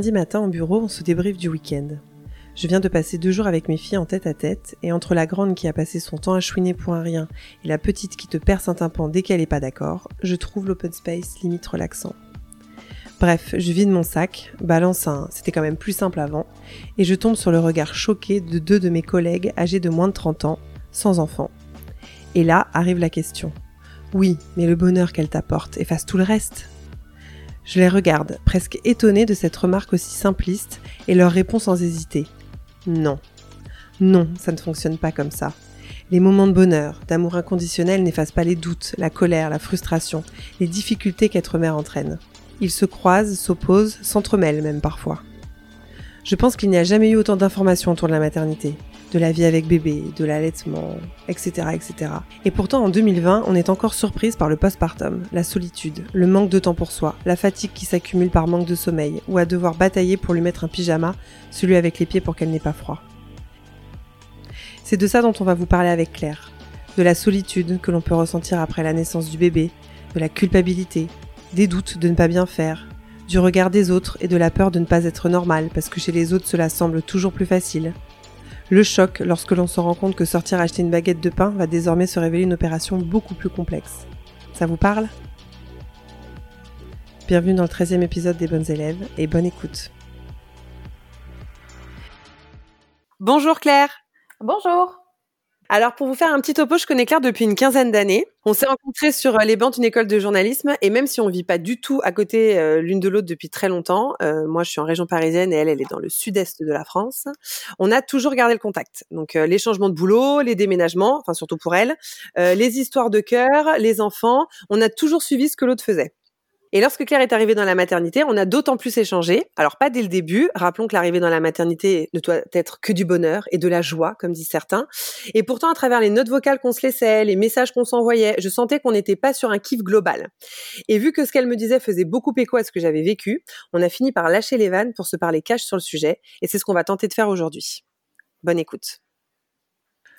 lundi matin au bureau, on se débriefe du week-end. Je viens de passer deux jours avec mes filles en tête à tête, et entre la grande qui a passé son temps à chouiner pour un rien et la petite qui te perce un tympan dès qu'elle est pas d'accord, je trouve l'open space limite relaxant. Bref, je vide mon sac, balance un c'était quand même plus simple avant, et je tombe sur le regard choqué de deux de mes collègues âgés de moins de 30 ans, sans enfants. Et là arrive la question. Oui, mais le bonheur qu'elle t'apporte efface tout le reste. Je les regarde, presque étonnée de cette remarque aussi simpliste, et leur réponds sans hésiter. Non. Non, ça ne fonctionne pas comme ça. Les moments de bonheur, d'amour inconditionnel n'effacent pas les doutes, la colère, la frustration, les difficultés qu'être mère entraîne. Ils se croisent, s'opposent, s'entremêlent même parfois. Je pense qu'il n'y a jamais eu autant d'informations autour de la maternité, de la vie avec bébé, de l'allaitement, etc., etc. Et pourtant, en 2020, on est encore surprise par le postpartum, la solitude, le manque de temps pour soi, la fatigue qui s'accumule par manque de sommeil, ou à devoir batailler pour lui mettre un pyjama, celui avec les pieds pour qu'elle n'ait pas froid. C'est de ça dont on va vous parler avec Claire. De la solitude que l'on peut ressentir après la naissance du bébé, de la culpabilité, des doutes de ne pas bien faire, du regard des autres et de la peur de ne pas être normal parce que chez les autres cela semble toujours plus facile. Le choc lorsque l'on se rend compte que sortir acheter une baguette de pain va désormais se révéler une opération beaucoup plus complexe. Ça vous parle? Bienvenue dans le 13e épisode des bonnes élèves et bonne écoute. Bonjour Claire Bonjour alors pour vous faire un petit topo, je connais Claire depuis une quinzaine d'années. On s'est rencontrés sur euh, les bancs d'une école de journalisme et même si on vit pas du tout à côté euh, l'une de l'autre depuis très longtemps, euh, moi je suis en région parisienne et elle elle est dans le sud-est de la France, on a toujours gardé le contact. Donc les changements de boulot, les déménagements, enfin surtout pour elle, les histoires de cœur, les enfants, on a toujours suivi ce que l'autre faisait. Et lorsque Claire est arrivée dans la maternité, on a d'autant plus échangé. Alors pas dès le début, rappelons que l'arrivée dans la maternité ne doit être que du bonheur et de la joie, comme disent certains. Et pourtant, à travers les notes vocales qu'on se laissait, les messages qu'on s'envoyait, je sentais qu'on n'était pas sur un kiff global. Et vu que ce qu'elle me disait faisait beaucoup écho à ce que j'avais vécu, on a fini par lâcher les vannes pour se parler cash sur le sujet. Et c'est ce qu'on va tenter de faire aujourd'hui. Bonne écoute.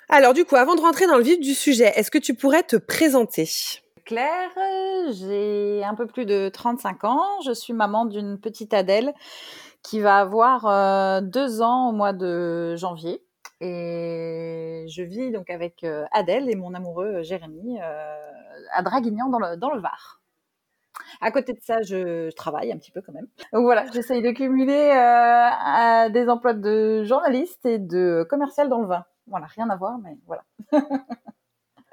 Alors du coup, avant de rentrer dans le vif du sujet, est-ce que tu pourrais te présenter? Claire, j'ai un peu plus de 35 ans. Je suis maman d'une petite Adèle qui va avoir euh, deux ans au mois de janvier. Et je vis donc avec euh, Adèle et mon amoureux euh, Jérémy à Draguignan dans le, Var. À côté de ça, je, travaille un petit peu quand même. Donc voilà, j'essaye de cumuler des emplois de journaliste et de commercial dans le vin. Voilà, rien à voir, mais voilà.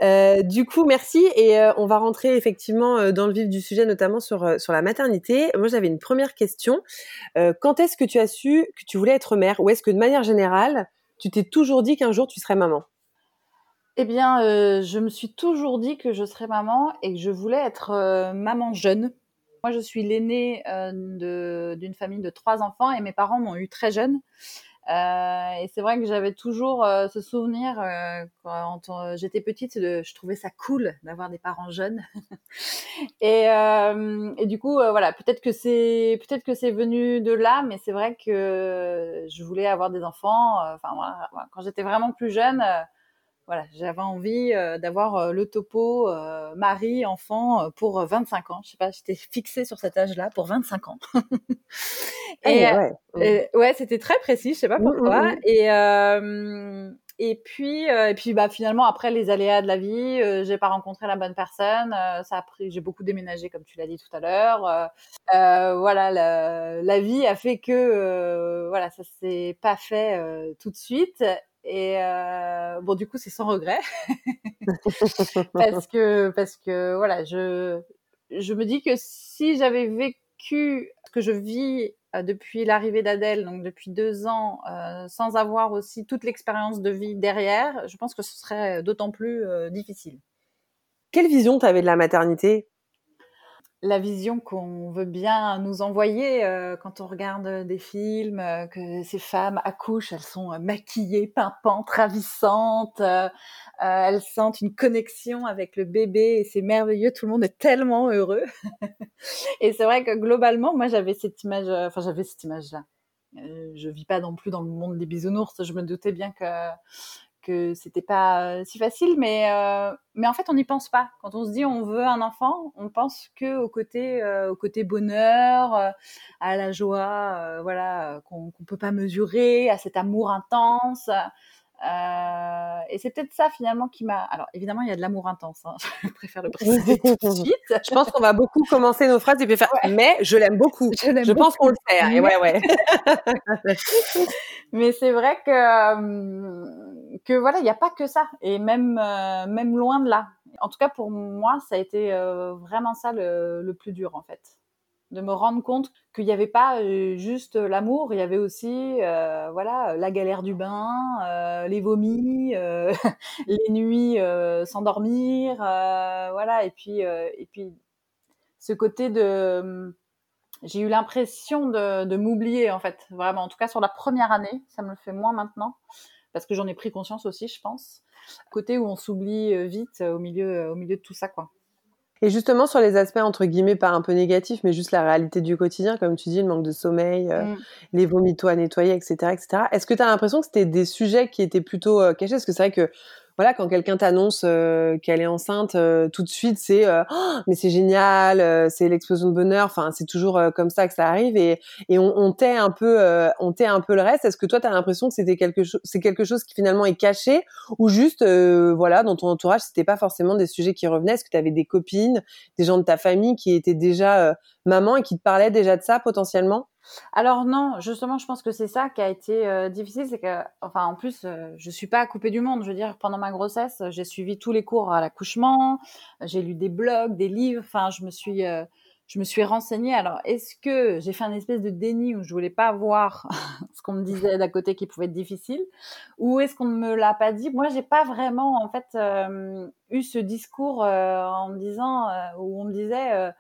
Euh, du coup, merci et euh, on va rentrer effectivement euh, dans le vif du sujet, notamment sur sur la maternité. Moi, j'avais une première question. quand est-ce que tu as su que tu voulais être mère, ou est-ce que de manière générale, tu t'es toujours dit qu'un jour tu serais maman? Eh bien, je me suis toujours dit que je serais maman et que je voulais être maman jeune. Moi, je suis l'aînée d'une famille de trois enfants et mes parents m'ont eu très jeune. Euh, et c'est vrai que j'avais toujours euh, ce souvenir euh, quand j'étais petite, de, je trouvais ça cool d'avoir des parents jeunes. et, et, du coup, voilà, peut-être que c'est peut-être que c'est venu de là, mais c'est vrai que je voulais avoir des enfants. Enfin, voilà, quand j'étais vraiment plus jeune voilà, j'avais envie euh, d'avoir euh, le topo euh, mari, enfant pour 25 ans. Je sais pas, j'étais fixée sur cet âge-là pour 25 ans. Ah, et, ouais, ouais c'était très précis, je sais pas mmh, pourquoi. Mmh, mmh. Et et puis et puis bah finalement après les aléas de la vie, j'ai pas rencontré la bonne personne. ça a pris, j'ai beaucoup déménagé comme tu l'as dit tout à l'heure. voilà, la, la, vie a fait que voilà, ça s'est pas fait tout de suite. Et euh, bon, du coup, c'est sans regret parce que parce que voilà, je je me dis que si j'avais vécu ce que je vis euh, depuis l'arrivée d'Adèle, donc depuis deux ans, euh, sans avoir aussi toute l'expérience de vie derrière, je pense que ce serait d'autant plus euh, difficile. Quelle vision tu avais de la maternité? La vision qu'on veut bien nous envoyer euh, quand on regarde des films, euh, que ces femmes accouchent, elles sont euh, maquillées, pimpantes, ravissantes, elles sentent une connexion avec le bébé et c'est merveilleux, tout le monde est tellement heureux. et c'est vrai que globalement, moi j'avais cette image, enfin j'avais cette image-là. je vis pas non plus dans le monde des bisounours, je me doutais bien que que c'était pas si facile, mais mais en fait on n'y pense pas. Quand on se dit on veut un enfant, on pense que au côté au côté bonheur, à la joie, voilà qu'on qu'on peut pas mesurer, à cet amour intense. Euh, et c'est peut-être ça finalement qui m'a. Alors évidemment, il y a de l'amour intense. Hein. Je préfère le préciser tout de suite. Je pense qu'on va beaucoup commencer nos phrases et puis faire. Mais je l'aime beaucoup. Je, je pense qu'on le fait. Et ouais, ouais. mais c'est vrai que que voilà, il n'y a pas que ça. Et même euh, même loin de là. En tout cas, pour moi, ça a été euh, vraiment ça le, le plus dur en fait de me rendre compte qu'il n'y avait pas euh, juste l'amour, il y avait aussi voilà la galère du bain, les vomis, les nuits sans dormir, voilà et puis et puis ce côté de j'ai eu l'impression de, de m'oublier en fait vraiment en tout cas sur la première année ça me le fait moins maintenant parce que j'en ai pris conscience aussi je pense côté où on s'oublie vite au milieu au milieu de tout ça quoi et justement, sur les aspects, entre guillemets, pas un peu négatifs, mais juste la réalité du quotidien, comme tu dis, le manque de sommeil, euh, mm. les vomitos à nettoyer, etc., etc. Est-ce que tu as l'impression que c'était des sujets qui étaient plutôt euh, cachés? Parce que c'est vrai que voilà, quand quelqu'un t'annonce euh, qu'elle est enceinte, euh, tout de suite c'est euh, oh, mais c'est génial, c'est l'explosion de bonheur. Enfin, c'est toujours comme ça que ça arrive et, et on, tait un peu, on tait un peu le reste. Est-ce que toi, tu as l'impression que c'était quelque chose, c'est quelque chose qui finalement est caché ou juste, voilà, dans ton entourage, c'était pas forcément des sujets qui revenaient? Est-ce que tu avais des copines, des gens de ta famille qui étaient déjà maman et qui te parlaient déjà de ça potentiellement? Alors non, justement, je pense que c'est ça qui a été euh, difficile, c'est que, enfin, en plus, euh, je suis pas coupée du monde. Je veux dire, pendant ma grossesse, j'ai suivi tous les cours à l'accouchement, j'ai lu des blogs, des livres. Enfin, je me suis, euh, je me suis renseignée. Alors, est-ce que j'ai fait un espèce de déni où je voulais pas voir ce qu'on me disait d'à côté qui pouvait être difficile, ou est-ce qu'on ne me l'a pas dit? Moi, j'ai pas vraiment, en fait, eu ce discours en me disant, où on me disait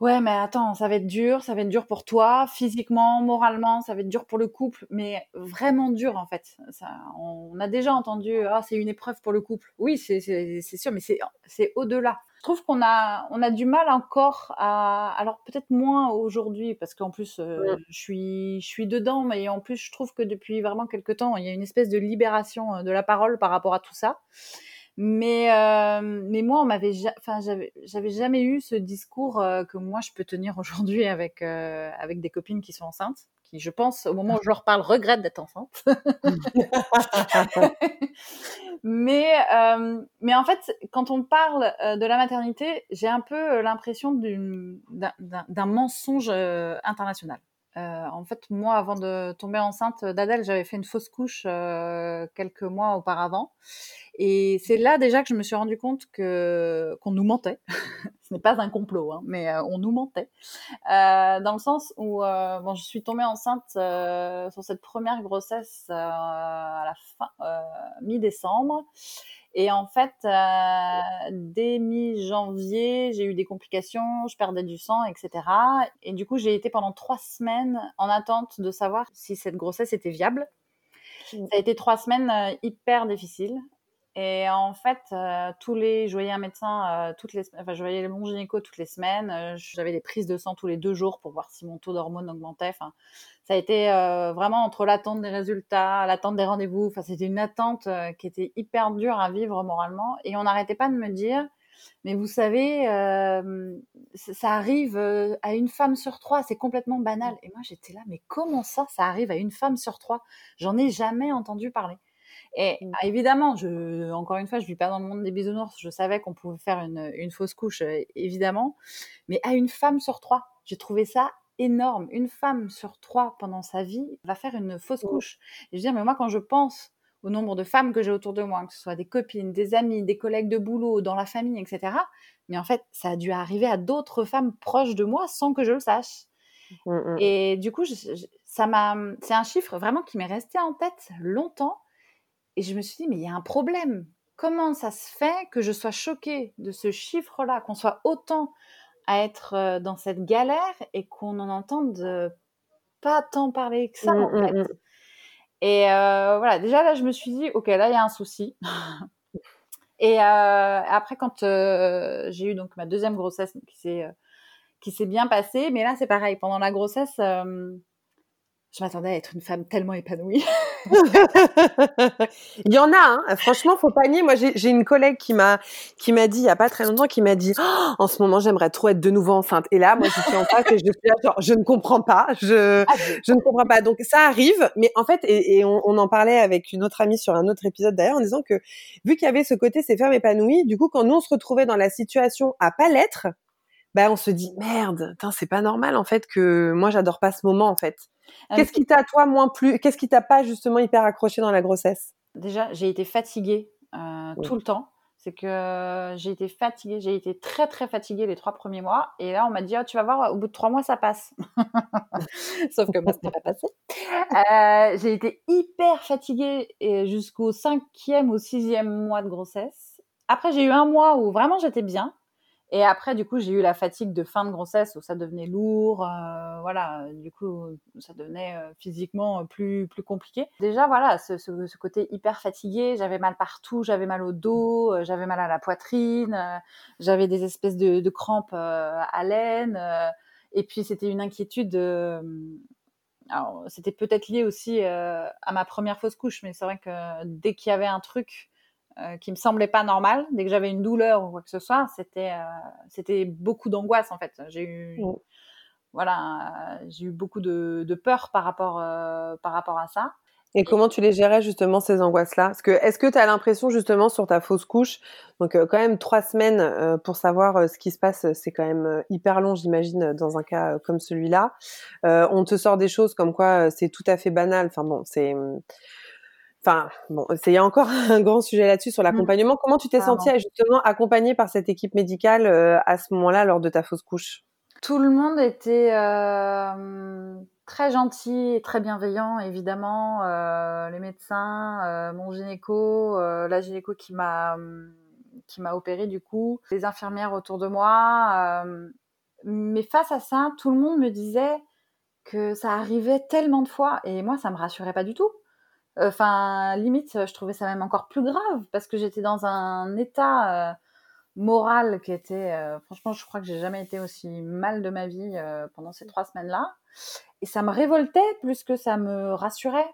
Ouais, mais attends, ça va être dur, ça va être dur pour toi, physiquement, moralement, ça va être dur pour le couple, mais vraiment dur en fait. Ça, on a déjà entendu, ah, c'est une épreuve pour le couple. Oui, c'est sûr, mais c'est au-delà. Je trouve qu'on a, on a du mal encore à, alors peut-être moins aujourd'hui, parce qu'en plus, euh, je suis, je suis dedans, mais en plus, je trouve que depuis vraiment quelques temps, il y a une espèce de libération euh, de la parole par rapport à tout ça. Mais, euh, mais moi, on m'avait, enfin, j'avais, j'avais jamais eu ce discours euh, que moi je peux tenir aujourd'hui avec euh, avec des copines qui sont enceintes, qui, je pense, au moment où je leur parle, regrettent d'être enceintes. mais euh, mais en fait, quand on parle euh, de la maternité, j'ai un peu l'impression d'une, d'un, d'un mensonge international. En fait, moi, avant de tomber enceinte d'Adèle, j'avais fait une fausse couche quelques mois auparavant. Et c'est là déjà que je me suis rendu compte que qu'on nous mentait. Ce n'est pas un complot, hein, mais euh, on nous mentait. Euh, dans le sens où euh, bon, je suis tombée enceinte euh, sur cette première grossesse euh, à la fin mi-décembre. Et en fait, dès mi-janvier, j'ai eu des complications, je perdais du sang, etc. Et du coup, j'ai été pendant trois semaines en attente de savoir si cette grossesse était viable. Mmh. Ça a été trois semaines hyper difficiles. Et en fait, euh, tous les, je voyais un médecin euh, toutes les, enfin, je voyais mon gynéco toutes les semaines. Euh, j'avais des prises de sang tous les deux jours pour voir si mon taux d'hormones augmentait. Enfin, ça a été vraiment entre l'attente des résultats, l'attente des rendez-vous. Enfin, c'était une attente qui était hyper dure à vivre moralement. Et on n'arrêtait pas de me dire, mais vous savez, ça arrive à une femme sur trois. C'est complètement banal. Et moi, j'étais là, mais comment ça, ça arrive à une femme sur trois? J'en ai jamais entendu parler. Et mmh. ah, évidemment, je, encore une fois, je vis pas dans le monde des bisounours. Je savais qu'on pouvait faire une, une fausse couche, euh, évidemment. Mais à une femme sur trois, j'ai trouvé ça énorme. Une femme sur trois pendant sa vie va faire une fausse mmh. couche. Et je veux dire, mais moi, quand je pense au nombre de femmes que j'ai autour de moi, que ce soit des copines, des amis, des collègues de boulot, dans la famille, etc. Mais en fait, ça a dû arriver à d'autres femmes proches de moi sans que je le sache. Mmh, Et du coup, ça m'a, c'est un chiffre vraiment qui m'est resté en tête longtemps et je me suis dit, mais il y a un problème. Comment ça se fait que je sois choquée de ce chiffre-là, qu'on soit autant à être euh, dans cette galère et qu'on en entende euh, pas tant parler que ça, mmh, en mmh, fait? Mmh. Et euh, voilà, déjà là, je me suis dit, ok, là, il y a un souci. et après, quand j'ai eu donc ma deuxième grossesse qui s'est qui s'est bien passée, mais là, c'est pareil. Pendant la grossesse, je m'attendais à être une femme tellement épanouie. il y en a, hein. franchement, faut pas nier. Moi, j'ai une collègue qui m'a qui m'a dit il y a pas très longtemps, qui m'a dit oh, en ce moment j'aimerais trop être de nouveau enceinte. Et là, moi, je suis en face et je suis là, genre, je ne comprends pas, je ah, je ne comprends pas. Donc ça arrive, mais en fait, et, on, on, en parlait avec une autre amie sur un autre épisode d'ailleurs, en disant que vu qu'il y avait ce côté ces femmes épanouies, du coup, quand nous on se retrouvait dans la situation à pas l'être, bah on se dit merde, c'est pas normal en fait que moi j'adore pas ce moment en fait. Ah, qu'est-ce qui t'a toi moins plus Qu'est-ce qui t'a pas justement hyper accroché dans la grossesse? Déjà, j'ai été fatiguée euh, tout le temps. C'est que j'ai été fatiguée, j'ai été très très fatiguée les trois premiers mois. Et là, on m'a dit, oh, tu vas voir, au bout de trois mois, ça passe. Sauf que moi, ce n'est pas passé. Euh, j'ai été hyper fatiguée jusqu'au cinquième ou sixième mois de grossesse. Après, j'ai eu un mois où vraiment j'étais bien. Et après, du coup, j'ai eu la fatigue de fin de grossesse où ça devenait lourd, euh, voilà, du coup, ça devenait euh, physiquement plus plus compliqué. Déjà, voilà, ce, ce, ce côté hyper fatigué, j'avais mal partout, j'avais mal au dos, euh, j'avais mal à la poitrine, euh, j'avais des espèces de, de crampes à l'aine, et puis c'était une inquiétude. alors, c'était peut-être lié aussi à ma première fausse couche, mais c'est vrai que dès qu'il y avait un truc euh, qui me semblait pas normal. Dès que j'avais une douleur ou quoi que ce soit, c'était euh, c'était beaucoup d'angoisse en fait. J'ai eu mm. voilà, j'ai eu beaucoup de, de, peur par rapport euh, par rapport à ça. Et, comment tu les gérais justement ces angoisses-là? Parce que est-ce que tu as l'impression justement sur ta fausse couche, donc quand même trois semaines pour savoir ce qui se passe, c'est quand même hyper long, j'imagine, dans un cas comme celui-là. on te sort des choses comme quoi c'est tout à fait banal. Enfin bon, c'est Enfin, bon, il y a encore un grand sujet là-dessus sur mmh. l'accompagnement. Comment tu t'es sentie justement accompagnée par cette équipe médicale euh, à ce moment-là lors de ta fausse couche? Tout le monde était euh, très gentil et très bienveillant, évidemment. Euh, les médecins, mon gynéco, la gynéco qui m'a qui m'a opéré du coup, les infirmières autour de moi. mais face à ça, tout le monde me disait que ça arrivait tellement de fois et moi ça me rassurait pas du tout. Enfin, limite, je trouvais ça même encore plus grave parce que j'étais dans un état euh, moral qui était, euh, franchement, je crois que j'ai jamais été aussi mal de ma vie euh, pendant ces trois semaines-là. Et ça me révoltait plus que ça me rassurait.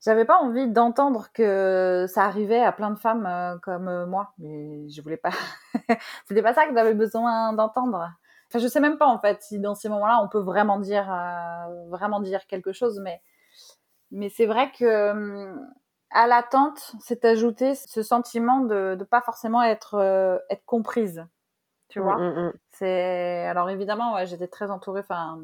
J'avais pas envie d'entendre que ça arrivait à plein de femmes comme moi, mais je voulais pas. C'était pas ça que j'avais besoin d'entendre. Enfin, je sais même pas en fait si dans ces moments-là on peut vraiment dire, vraiment dire quelque chose, mais mais c'est vrai que hum, à l'attente, s'est ajouté ce sentiment de ne pas forcément être euh, être comprise. Tu mmh, vois? mmh, mmh. C'est alors évidemment, ouais, j'étais très entourée. Enfin,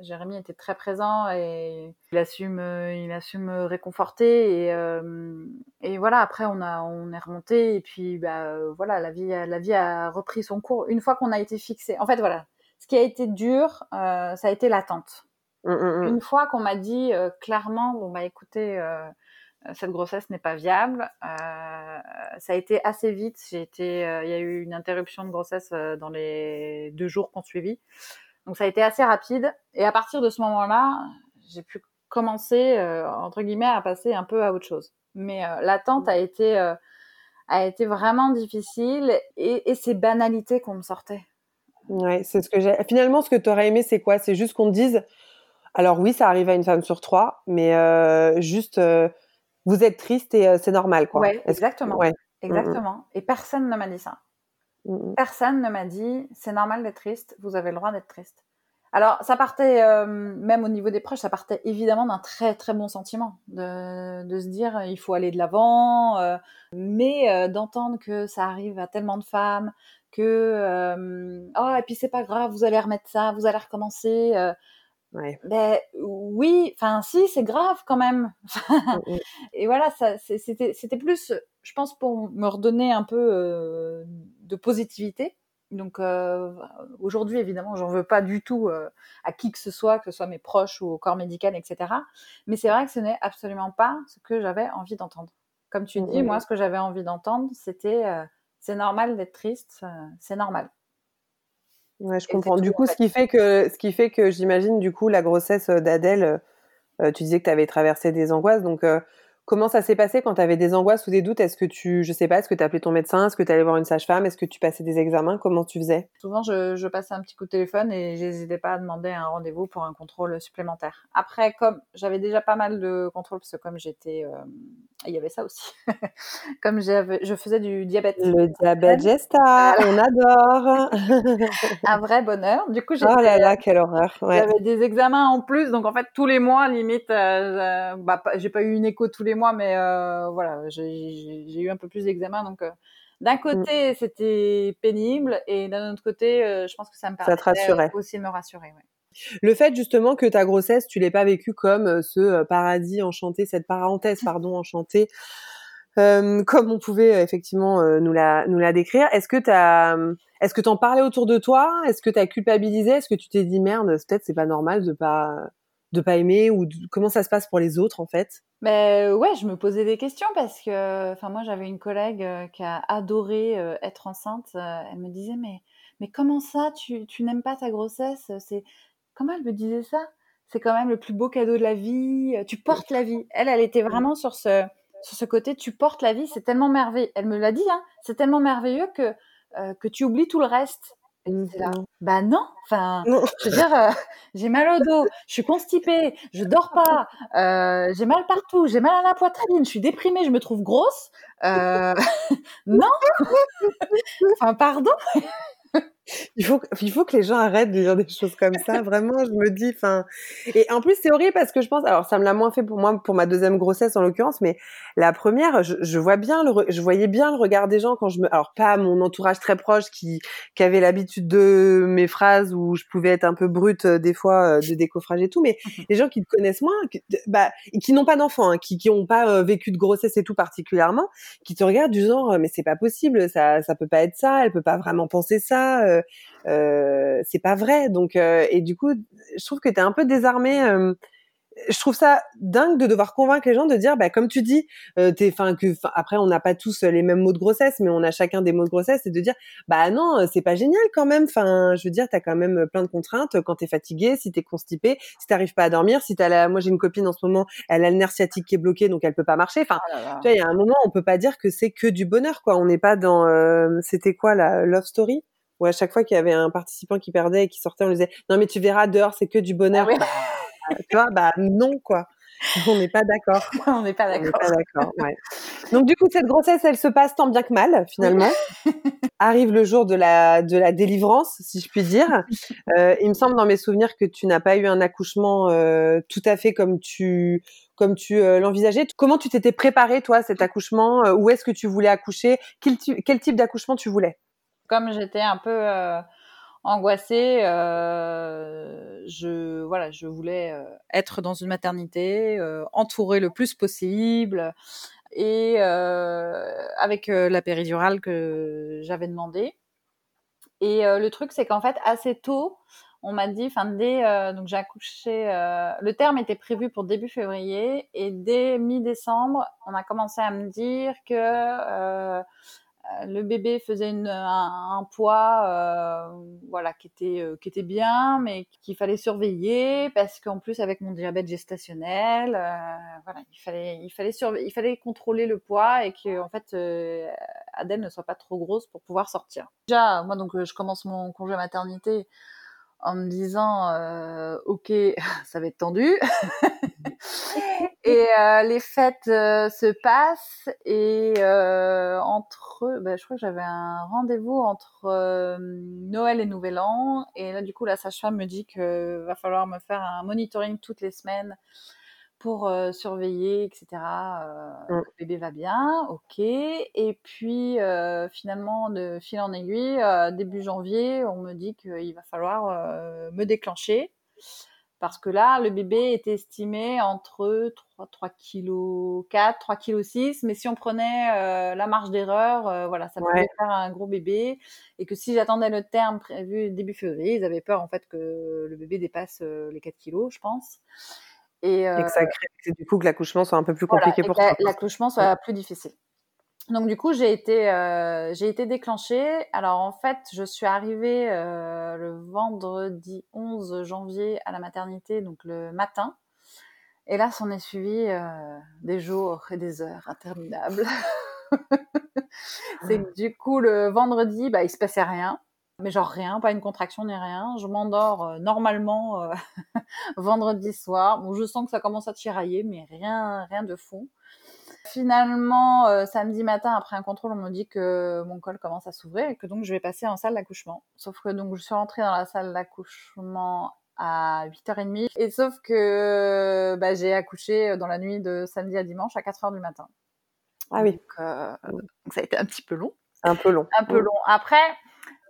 Jérémy était très présent et il a su me, il a su me réconforter et, euh, et voilà. Après, on a, on est remonté et puis bah voilà, la vie, la vie a repris son cours une fois qu'on a été fixé. En fait, voilà, ce qui a été dur, euh, ça a été l'attente. Mmh, mmh, mmh. Une fois qu'on m'a dit euh, clairement, bon bah écoutez, euh, cette grossesse n'est pas viable, euh, ça a été assez vite. J'ai été, il y a eu une interruption de grossesse dans les deux jours qu'on suivit, donc ça a été assez rapide. Et à partir de ce moment-là, j'ai pu commencer entre guillemets à passer un peu à autre chose. Mais l'attente a été a été vraiment difficile et, et ces banalités qu'on me sortait. Ouais, c'est ce que j'ai. Finalement, ce que tu aurais aimé, c'est quoi? C'est juste qu'on te dise alors oui, ça arrive à une femme sur trois, mais euh, juste, euh, vous êtes triste et euh, c'est normal, quoi. Ouais, exactement. Ouais. Exactement. Et personne ne m'a dit ça. Personne ne m'a dit, c'est normal d'être triste, vous avez le droit d'être triste. Alors, ça partait, même au niveau des proches, ça partait évidemment d'un très très bon sentiment, de, de se dire, il faut aller de l'avant, mais d'entendre que ça arrive à tellement de femmes, que, oh, et puis c'est pas grave, vous allez remettre ça, vous allez recommencer. Ouais. Ben oui, enfin si, c'est grave quand même. Mmh, mmh. et voilà, ça, c'était, c'était plus, je pense, pour me redonner un peu euh, de positivité. Donc euh, aujourd'hui, évidemment, j'en veux pas du tout euh, à qui que ce soit, que ce soit mes proches ou au corps médical, etc. Mais c'est vrai que ce n'est absolument pas ce que j'avais envie d'entendre. Comme tu mmh, dis, moi, ce que j'avais envie d'entendre, c'était c'est normal d'être triste, c'est normal. Ouais, je comprends. Du coup, ce qui fait que, ce qui fait que j'imagine, du coup, la grossesse d'Adèle, euh, tu disais que tu avais traversé des angoisses. Donc, euh, Comment ça s'est passé quand tu avais des angoisses ou des doutes? Est-ce que tu, je sais pas, est-ce que tu appelé ton médecin? Est-ce que tu allais voir une sage-femme? Est-ce que tu passais des examens? Comment tu faisais? Souvent, je, je, passais un petit coup de téléphone et j'hésitais pas à demander un rendez-vous pour un contrôle supplémentaire. Après, comme j'avais déjà pas mal de contrôles, parce que comme j'étais, euh, il y avait ça aussi, comme je faisais du diabète. Le diabète gesta, on adore. un vrai bonheur. Du coup, oh là là, quelle horreur. Ouais. J'avais des examens en plus, donc en fait tous les mois, limite, euh, bah, j'ai pas eu une écho tous les mois, mais euh, voilà, j'ai eu un peu plus d'examens. Donc, euh, d'un mm. côté, c'était pénible, et d'un autre côté, euh, je pense que ça me permettait aussi de me rassurer. Le fait justement que ta grossesse, tu l'aies pas vécue comme ce paradis enchanté, cette parenthèse, pardon, enchantée, comme on pouvait effectivement nous la nous la décrire. Est-ce que t'as est-ce que t'en parlais autour de toi? Est-ce que t'as culpabilisé? Est-ce que tu t'es dit merde, peut-être c'est pas normal de pas de pas aimer ou comment ça se passe pour les autres en fait? Mais ouais, je me posais des questions parce que, enfin, moi, j'avais une collègue euh, qui a adoré euh, être enceinte. Euh, elle me disait, mais, mais comment ça, tu, tu n'aimes pas ta grossesse? C'est comment elle me disait ça? C'est quand même le plus beau cadeau de la vie. Tu portes la vie. Elle, elle était vraiment sur ce, sur ce côté. Tu portes la vie. C'est tellement merveilleux. Elle me l'a dit. Hein, c'est tellement merveilleux que que tu oublies tout le reste. Mmh, bah non, enfin, je veux dire, euh, j'ai mal au dos, je suis constipée, je dors pas, euh, j'ai mal partout, j'ai mal à la poitrine, je suis déprimée, je me trouve grosse. Euh... non, enfin pardon il faut, il faut que les gens arrêtent de dire des choses comme ça. Vraiment, je me dis, enfin. Et en plus, c'est horrible parce que je pense, alors ça me l'a moins fait pour moi, pour ma deuxième grossesse en l'occurrence, mais la première, je, je, vois bien le, je voyais bien le regard des gens quand je me, alors pas mon entourage très proche qui, qui avait l'habitude de mes phrases où je pouvais être un peu brute euh, des fois euh, de décoffrage et tout, mais les gens qui te connaissent moins, qui, bah, qui n'ont pas d'enfants, hein, qui, qui ont pas euh, vécu de grossesse et tout particulièrement, qui te regardent du genre, mais c'est pas possible, ça, ça peut pas être ça, elle peut pas vraiment penser ça. Euh, c'est pas vrai. Donc euh, et du coup, je trouve que tu es un peu désarmé je trouve ça dingue de devoir convaincre les gens de dire, bah, comme tu dis, euh, t'es, fin, que, après, on n'a pas tous les mêmes mots de grossesse, mais on a chacun des mots de grossesse, et de dire, bah non, c'est pas génial quand même. Enfin, je veux dire, t'as quand même plein de contraintes quand t'es fatigué, si t'es constipé, si t'arrives pas à dormir, si t'as la, moi j'ai une copine en ce moment, elle a le nerf sciatique qui est bloqué, donc elle peut pas marcher. Enfin, oh tu vois, il y a un moment, on peut pas dire que c'est que du bonheur, quoi. On n'est pas dans, euh, c'était quoi la love story? Où à chaque fois qu'il y avait un participant qui perdait et qui sortait, on lui disait, non mais tu verras dehors, c'est que du bonheur. Ah tu vois, bah non quoi. On n'est pas d'accord. On n'est pas d'accord. Ouais. Donc du coup, cette grossesse, elle se passe tant bien que mal finalement. Arrive le jour de la de la délivrance, si je puis dire. Euh, il me semble dans mes souvenirs que tu n'as pas eu un accouchement euh, tout à fait comme tu comme tu euh, l'envisageais. Comment tu t'étais préparée toi cet accouchement? Où est-ce que tu voulais accoucher? Quel, quel type d'accouchement tu voulais? Comme j'étais un peu euh, angoissée. Euh, je voilà, je voulais euh, être dans une maternité, entourée le plus possible et avec la péridurale que j'avais demandé. Et le truc, c'est qu'en fait, assez tôt, on m'a dit, enfin dès donc j'ai accouché, le terme était prévu pour début février et dès mi-décembre, on a commencé à me dire que le bébé faisait un, poids euh, voilà qui était euh, qui était bien mais qu'il fallait surveiller parce qu'en plus avec mon diabète gestationnel voilà il fallait il fallait il fallait contrôler le poids et que en fait Adèle ne soit pas trop grosse pour pouvoir sortir. Déjà moi donc je commence mon congé maternité en me disant ok ça va être tendu et euh, les fêtes euh, se passent et euh, entre, bah, je crois que j'avais un rendez-vous entre Noël et Nouvel An et là du coup la sage-femme me dit que va falloir me faire un monitoring toutes les semaines pour surveiller, etc. Mmh. Le bébé va bien, ok. Et puis finalement, de fil en aiguille, début janvier, on me dit qu'il va falloir me déclencher parce que là, le bébé était estimé entre 3, 3 kg 4, 3 kg 6, mais si on prenait euh, la marge d'erreur, euh, voilà, ça pouvait faire un gros bébé, et que si j'attendais le terme prévu début février, ils avaient peur en fait que le bébé dépasse euh, les 4 kg, je pense. Et, et que ça crée, du coup que l'accouchement soit un peu plus compliqué pour toi. L'accouchement soit plus difficile. Donc du coup, j'ai été, euh, j'ai été déclenchée. Alors en fait, je suis arrivée euh, le vendredi 11 janvier à la maternité, donc le matin. Et là, s'en est suivi des jours et des heures interminables. c'est que du coup, le vendredi, bah, il se passait rien. Mais genre rien, pas une contraction ni rien. Je m'endors normalement vendredi soir. Bon, je sens que ça commence à tirailler, mais rien, rien de fou. Finalement, euh, samedi matin, après un contrôle, on me dit que mon col commence à s'ouvrir et que donc je vais passer en salle d'accouchement. Sauf que donc je suis rentrée dans la salle d'accouchement à 8h30 et sauf que bah, j'ai accouché dans la nuit de samedi à dimanche à 4h du matin. Ah oui. Euh, donc, ça a été un petit peu long. Un peu long. Un peu long. Après,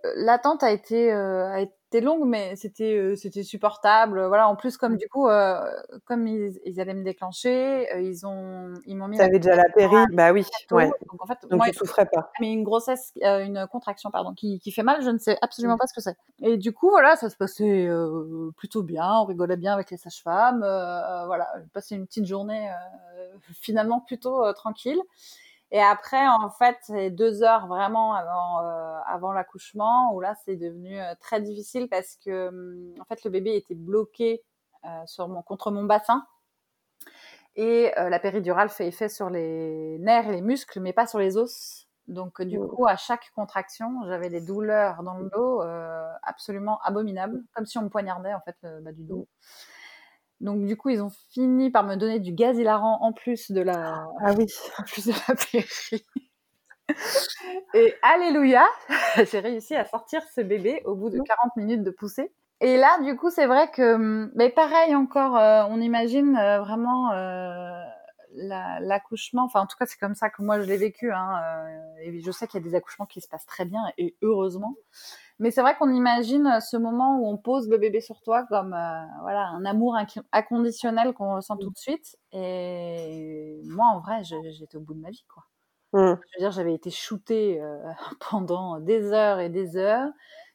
euh, l'attente a été, a été c'était longue, mais c'était euh, c'était supportable. Voilà. En plus, comme mmh. du coup, euh, comme ils, ils, allaient me déclencher, euh, ils ont ils m'ont mis. T'avais déjà la péri, bah oui. Ouais. Donc en fait, donc moi, tu souffrais pas. Mais une grossesse, une contraction, pardon, qui, qui fait mal, je ne sais absolument mmh. pas ce que c'est. Et du coup, voilà, ça se passait plutôt bien. On rigolait bien avec les sages-femmes. voilà, j'ai passé une petite journée finalement plutôt tranquille. Et après, en fait, c'est deux heures vraiment avant, euh, avant l'accouchement où là, c'est devenu euh, très difficile parce que, hum, en fait, le bébé était bloqué euh, sur mon, contre mon bassin. Et la péridurale fait effet sur les nerfs et les muscles, mais pas sur les os. Donc, du mmh. coup, à chaque contraction, j'avais des douleurs dans le dos absolument abominables, comme si on me poignardait, en fait, le bas du dos. Donc du coup, ils ont fini par me donner du gaz hilarant en plus de la, ah oui, en plus de la. Et alléluia, j'ai réussi à sortir ce bébé au bout de 40 minutes de poussée. Et là, du coup, c'est vrai que, mais pareil encore, euh, on imagine euh, vraiment euh, l'accouchement. enfin, en tout cas, c'est comme ça que moi je l'ai vécu. Hein, et je sais qu'il y a des accouchements qui se passent très bien et heureusement. Mais c'est vrai qu'on imagine euh, ce moment où on pose le bébé sur toi comme euh, voilà un amour inconditionnel qu'on ressent tout de suite. Et moi, en vrai, j'étais au bout de ma vie, quoi. Mmh. Je veux dire, j'avais été shootée euh, pendant des heures et des heures.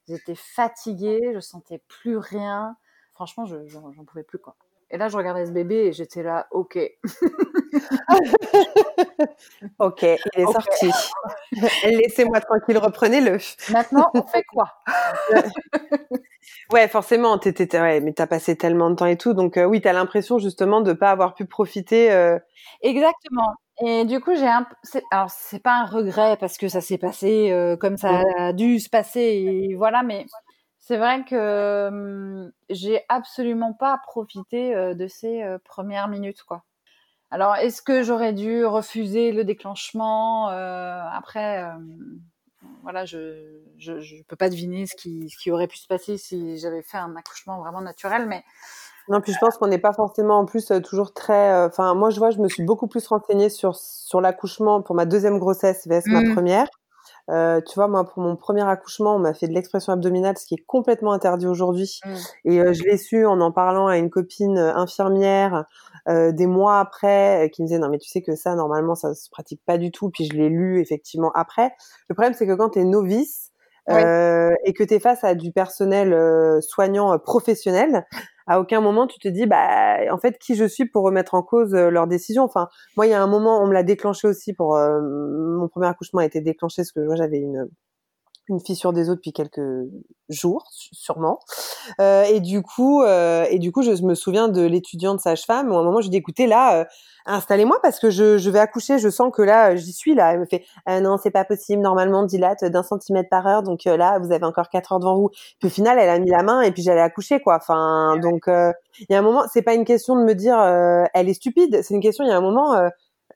J'étais fatiguée, je sentais plus rien. Franchement, je j'en pouvais plus, quoi. Et là, je regardais ce bébé et j'étais là, ok. ok, il est sorti. Laissez-moi tranquille, reprenez-le. Maintenant, on fait quoi? Ouais, forcément, t'étais, ouais, mais t'as passé tellement de temps et tout, donc euh, oui, t'as l'impression justement de pas avoir pu profiter. Euh... Exactement. Et du coup, j'ai un, alors c'est pas un regret parce que ça s'est passé euh, comme ça mmh. a dû se passer, et voilà, mais c'est vrai que j'ai absolument pas profité de ces premières minutes, quoi. Alors, est-ce que j'aurais dû refuser le déclenchement Après, voilà, je, je, peux pas deviner ce qui, ce qui aurait pu se passer si j'avais fait un accouchement vraiment naturel, mais non, puis je pense qu'on n'est pas forcément en plus toujours très. Enfin, moi, je vois, je me suis beaucoup plus renseignée sur sur l'accouchement pour ma deuxième grossesse vs ma mmh. première. Euh, tu vois, moi, pour mon premier accouchement, on m'a fait de l'expression abdominale, ce qui est complètement interdit aujourd'hui. Mmh. Et euh, je l'ai su en en parlant à une copine euh, infirmière euh, des mois après, qui me disait non mais tu sais que ça normalement ça se pratique pas du tout. Puis je l'ai lu effectivement après. Le problème c'est que quand tu es novice, euh, et que tu es face à du personnel euh, soignant professionnel, à aucun moment tu te dis bah en fait qui je suis pour remettre en cause euh, leurs décisions. Enfin moi il y a un moment on me l'a déclenché aussi pour euh, mon premier accouchement a été déclenché parce que moi j'avais une une fissure des os depuis quelques jours, sûrement. Euh, et du coup, euh, et du coup, je me souviens de l'étudiante sage-femme. Où à un moment, je dis écoutez, là, euh, installez-moi parce que je, je, vais accoucher. Je sens que là, j'y suis là. Elle me fait ah non, c'est pas possible. Normalement, dilate d'un centimètre par heure. Donc là, vous avez encore quatre heures devant vous. Puis au final, elle a mis la main et puis j'allais accoucher quoi. Enfin, donc il y a un moment, c'est pas une question de me dire elle est stupide. C'est une question. Il y a un moment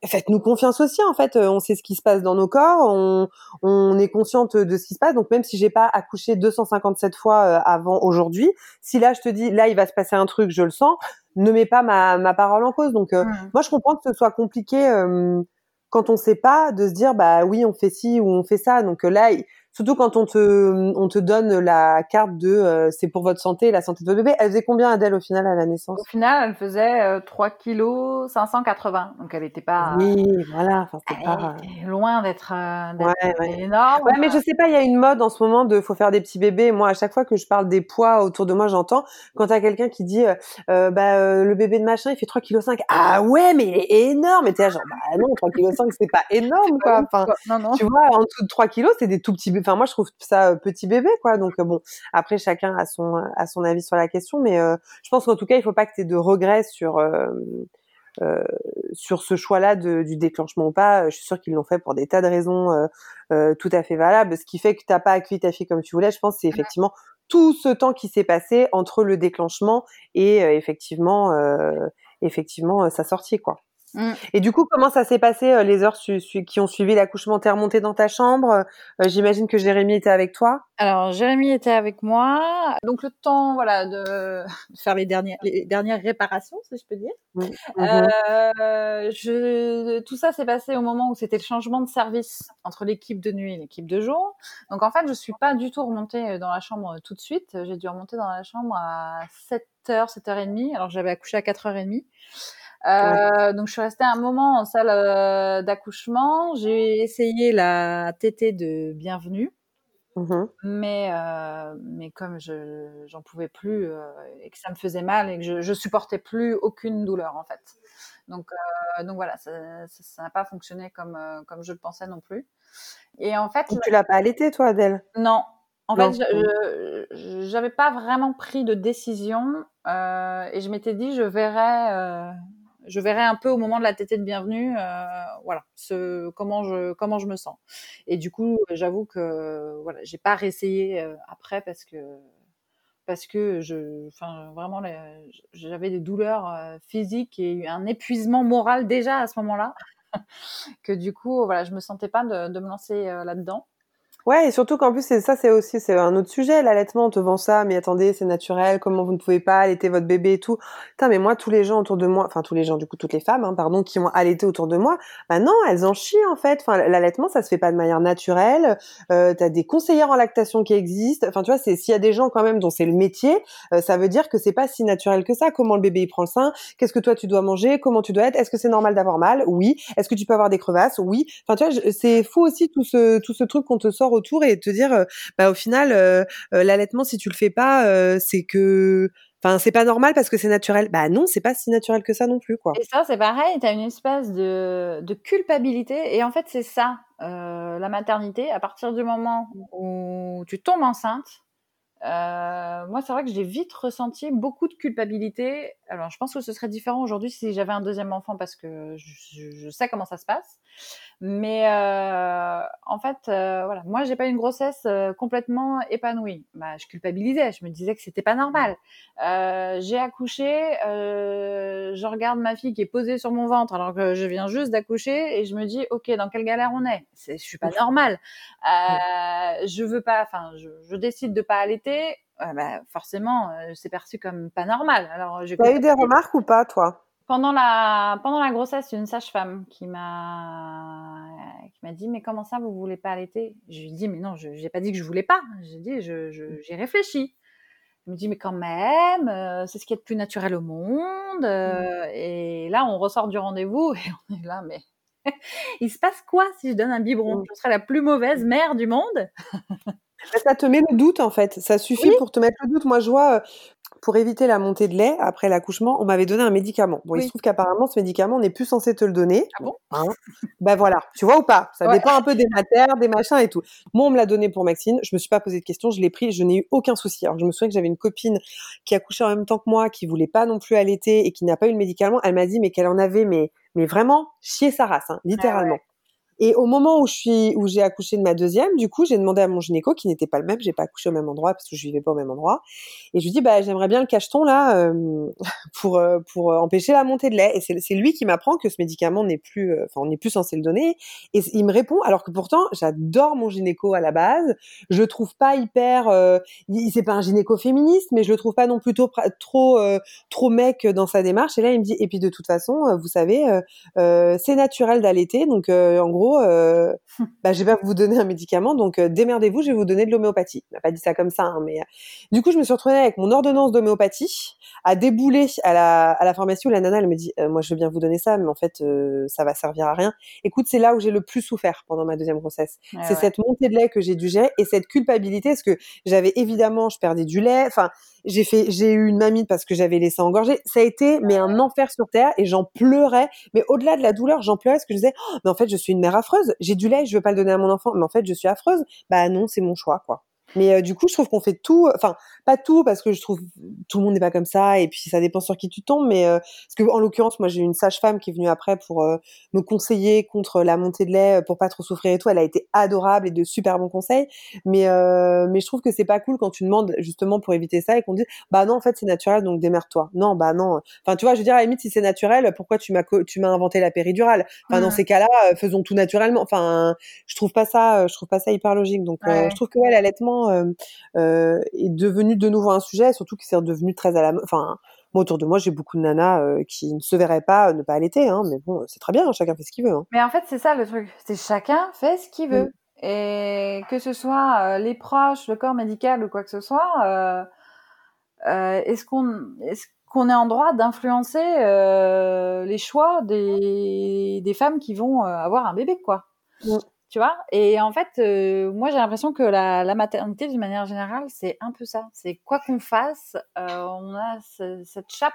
faites-nous confiance aussi en fait on sait ce qui se passe dans nos corps on, on est consciente de ce qui se passe. Donc même si j'ai pas accouché 257 fois euh, avant aujourd'hui si là je te dis là il va se passer un truc je le sens ne mets pas ma, ma parole en cause. Donc euh, mmh. moi je comprends que ce soit compliqué euh, quand on sait pas de se dire bah oui on fait ci ou on fait ça. Donc là Surtout quand on te, on te donne la carte de euh, c'est pour votre santé, la santé de votre bébé. Elle faisait combien Adèle au final à la naissance? Au final, elle faisait euh, 3 kilos 580. Donc elle n'était pas. Oui, voilà. Enfin, c'était pas. loin d'être euh, énorme. Ouais, mais je sais pas, il y a une mode en ce moment de faut faire des petits bébés. Moi, à chaque fois que je parle des poids autour de moi, j'entends quand t'as quelqu'un qui dit euh, bah le bébé de machin il fait 3 kilos 5. Ah ouais, mais il est énorme. Et t'es genre bah non, 3 kilos 5 c'est pas énorme quoi. Enfin, non, non. tu vois, en dessous de 3 kilos c'est des tout petits bébés enfin moi je trouve ça petit bébé quoi. Donc bon, après chacun a son a son avis sur la question, mais je pense qu'en tout cas il faut pas que tu aies de regrets sur euh, sur ce choix-là du déclenchement ou pas, je suis sûre qu'ils l'ont fait pour des tas de raisons euh, euh, tout à fait valables. Ce qui fait que t'as pas accueilli ta fille comme tu voulais, je pense, c'est effectivement tout ce temps qui s'est passé entre le déclenchement et effectivement, effectivement sa sortie, quoi. Mmh. Et du coup, comment ça s'est passé euh, les heures qui ont suivi l'accouchement? T'es remontée dans ta chambre euh, J'imagine que Jérémy était avec toi. Alors Jérémy était avec moi. Donc le temps, voilà, de faire les dernières, les dernières réparations, si je peux dire. Mmh. Euh, je... Tout ça s'est passé au moment où c'était le changement de service entre l'équipe de nuit et l'équipe de jour. Donc en fait, je suis pas du tout remontée dans la chambre tout de suite. J'ai dû remonter dans la chambre à 7h, 7h30. Alors j'avais accouché à 4h30. Euh, donc je suis restée un moment en salle euh, d'accouchement. J'ai essayé la tétée de bienvenue, mmh mais euh, mais comme je j'en pouvais plus et que ça me faisait mal et que je, je supportais plus aucune douleur en fait. Donc donc voilà, ça n'a pas fonctionné comme comme je le pensais non plus. Et en fait, tu l'as pas allaité toi, Adèle? Non. En fait, je j'avais pas vraiment pris de décision et je m'étais dit je verrais je verrai un peu au moment de la tétée de bienvenue, euh, voilà, ce, comment je comment je me sens. Et du coup, j'avoue que voilà, j'ai pas réessayé euh, après parce que parce que je, enfin vraiment, j'avais des douleurs euh, physiques et un épuisement moral déjà à ce moment-là, que du coup, voilà, je me sentais pas de, de me lancer là-dedans. Ouais, et surtout qu'en plus, ça, c'est aussi, c'est un autre sujet. L'allaitement, on te vend ça, mais attendez, c'est naturel, comment vous ne pouvez pas allaiter votre bébé et tout. Putain, mais moi, tous les gens autour de moi, enfin, tous les gens, du coup, toutes les femmes, hein, pardon, qui ont allaité autour de moi, bah non, elles en chient, en fait. Enfin, l'allaitement, ça se fait pas de manière naturelle. Euh, t'as des conseillères en lactation qui existent. Enfin, tu vois, c'est, s'il y a des gens, quand même, dont c'est le métier, euh, ça veut dire que c'est pas si naturel que ça. Comment le bébé, il prend le sein? Qu'est-ce que toi, tu dois manger? Comment tu dois être? Est-ce que c'est normal d'avoir mal? Oui. Est-ce que tu peux avoir des crevasses? Oui. Enfin, tu vois, c'est fou aussi tout ce, tout ce truc qu'on te sort et te dire, euh, bah au final, euh, euh, l'allaitement, si tu le fais pas, c'est que Enfin, c'est pas normal parce que c'est naturel. Bah non, c'est pas si naturel que ça non plus, quoi. Et ça, c'est pareil. T'as une espèce de, culpabilité. Et en fait, c'est ça, la maternité. À partir du moment où tu tombes enceinte, moi, c'est vrai que j'ai vite ressenti beaucoup de culpabilité. Alors, je pense que ce serait différent aujourd'hui si j'avais un deuxième enfant parce que je, sais comment ça se passe. Mais euh, en fait, euh, voilà, moi, j'ai pas une grossesse euh, complètement épanouie. Bah, je culpabilisais. Je me disais que c'était pas normal. Euh, j'ai accouché. je regarde ma fille qui est posée sur mon ventre alors que je viens juste d'accoucher et je me dis, ok, dans quelle galère on est? Je suis pas normale. je veux pas. Enfin, je, je décide de pas allaiter. bah, forcément, c'est perçu comme pas normal. Alors, j'ai. Eu des remarques ou pas, toi? Pendant la pendant la grossesse, une sage-femme qui m'a qui m'a dit mais comment ça vous voulez pas allaiter? Je lui ai dit mais non, je j'ai pas dit que je voulais pas. J'ai dit je j'ai réfléchi. Elle me dit mais quand même, euh, c'est ce qui est le plus naturel au monde. Euh, et là, on ressort du rendez-vous et on est là mais il se passe quoi si je donne un biberon? Je serai la plus mauvaise mère du monde. ça te met le doute en fait. Ça suffit pour te mettre le doute. Moi, je vois, euh, pour éviter la montée de lait après l'accouchement, on m'avait donné un médicament. Bon, il se trouve qu'apparemment, ce médicament, on n'est plus censé te le donner. Ah bon? Hein? Ben voilà, tu vois ou pas? Ça dépend un peu des matières, des machins et tout. Moi, on me l'a donné pour Maxine. Je me suis pas posé de questions, je l'ai pris, je n'ai eu aucun souci. Alors, je me souviens que j'avais une copine qui a couché en même temps que moi, qui voulait pas non plus allaiter et qui n'a pas eu le médicament. Elle m'a dit, mais qu'elle en avait, mais, mais vraiment chier sa race, hein, littéralement. Et au moment où je suis, où j'ai accouché de ma deuxième, du coup, j'ai demandé à mon gynéco, qui n'était pas le même, j'ai pas accouché au même endroit parce que je vivais pas au même endroit. Et je lui dis, bah, j'aimerais bien le cacheton là euh, pour euh, pour empêcher la montée de lait. Et c'est lui qui m'apprend que ce médicament n'est plus, euh, enfin, on n'est plus censé le donner. Et il me répond, alors que pourtant, j'adore mon gynéco à la base. Je trouve pas hyper, euh, c'est pas un gynéco féministe, mais je le trouve pas non plus trop trop, trop mec dans sa démarche. Et là, il me dit, et puis de toute façon, vous savez, c'est naturel d'allaiter, donc en gros euh, bah, je vais pas vous donner un médicament, donc euh, démerdez-vous, je vais vous donner de l'homéopathie. Il m'a pas dit ça comme ça, hein, mais euh, du coup, je me suis retrouvée avec mon ordonnance d'homéopathie à débouler à la, à la pharmacie où la nana, elle me dit, moi, je veux bien vous donner ça, mais en fait, ça va servir à rien. Écoute, c'est là où j'ai le plus souffert pendant ma deuxième grossesse. c'est cette montée de lait que j'ai dû gérer et cette culpabilité, parce que j'avais évidemment, je perdais du lait, enfin, j'ai fait, j'ai eu une mamie parce que j'avais laissé engorger. Ça a été, mais un enfer sur terre et j'en pleurais. Mais au-delà de la douleur, j'en pleurais parce que je disais, oh, mais en fait, je suis une mère affreuse. J'ai du lait, je veux pas le donner à mon enfant, mais en fait, je suis affreuse. Bah non, c'est mon choix, quoi. Mais euh, du coup, je trouve qu'on fait tout, enfin pas tout parce que je trouve tout le monde n'est pas comme ça et puis ça dépend sur qui tu tombes. Mais euh, parce que en l'occurrence, moi j'ai une sage-femme qui est venue après pour euh, me conseiller contre la montée de lait pour pas trop souffrir et tout. Elle a été adorable et de super bons conseils. Mais mais je trouve que c'est pas cool quand tu demandes justement pour éviter ça et qu'on dit bah non en fait c'est naturel donc démerde-toi. Non bah non. Enfin tu vois, je veux dire à la limite si c'est naturel, pourquoi tu m'as tu m'as inventé la péridurale? Enfin dans ces cas-là, faisons tout naturellement. Enfin je trouve pas ça, je trouve pas ça hyper logique. Donc je trouve que ouais, l'allaitement euh, euh, est devenu de nouveau un sujet, surtout qu'il c'est devenu très à la, enfin, moi autour de moi, j'ai beaucoup de nanas euh, qui ne se verraient pas ne pas allaiter, hein, mais bon, c'est très bien, chacun fait ce qu'il veut. Hein. Mais en fait, c'est ça le truc, c'est chacun fait ce qu'il veut. Mm. Et que ce soit les proches, le corps médical ou quoi que ce soit, est-ce qu'on est, qu'on est en droit d'influencer les choix des, des femmes qui vont avoir un bébé, quoi? Mm tu vois. Et en fait euh, moi j'ai l'impression que la, la, maternité d'une manière générale c'est un peu ça. C'est quoi qu'on fasse euh, on a cette chape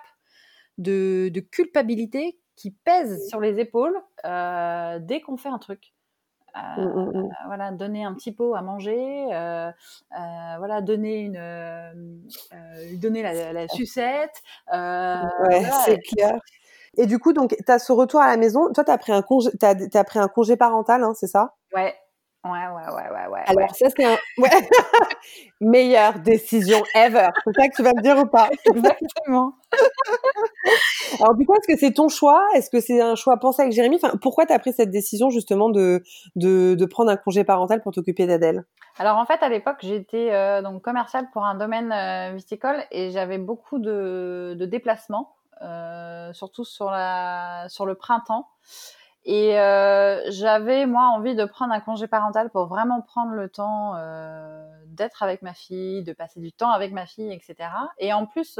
de, de, culpabilité qui pèse sur les épaules euh, dès qu'on fait un truc. Mmh, mmh, mmh. voilà donner un petit pot à manger voilà donner une donner la, la sucette ouais, c'est clair et du coup, donc, tu as ce retour à la maison. Toi, tu as pris un congé, as, as pris un congé parental, hein, c'est ça? Ouais. Ouais, ouais, ouais, ouais, ouais. Alors, ça, c'est un. Ouais. Meilleure décision ever. C'est ça que tu vas me dire ou pas? Exactement. Alors, du coup, est-ce que c'est ton choix? Est-ce que c'est un choix pensé avec Jérémy? Enfin, Pourquoi tu as pris cette décision, justement, de, de, de prendre un congé parental pour t'occuper d'Adèle? Alors, en fait, à l'époque, j'étais euh, donc commerciale pour un domaine euh, viticole et j'avais beaucoup de, de déplacements. Euh, surtout sur, la, sur le printemps. Et euh, j'avais moi envie de prendre un congé parental pour vraiment prendre le temps euh, d'être avec ma fille, de passer du temps avec ma fille, etc. Et en plus,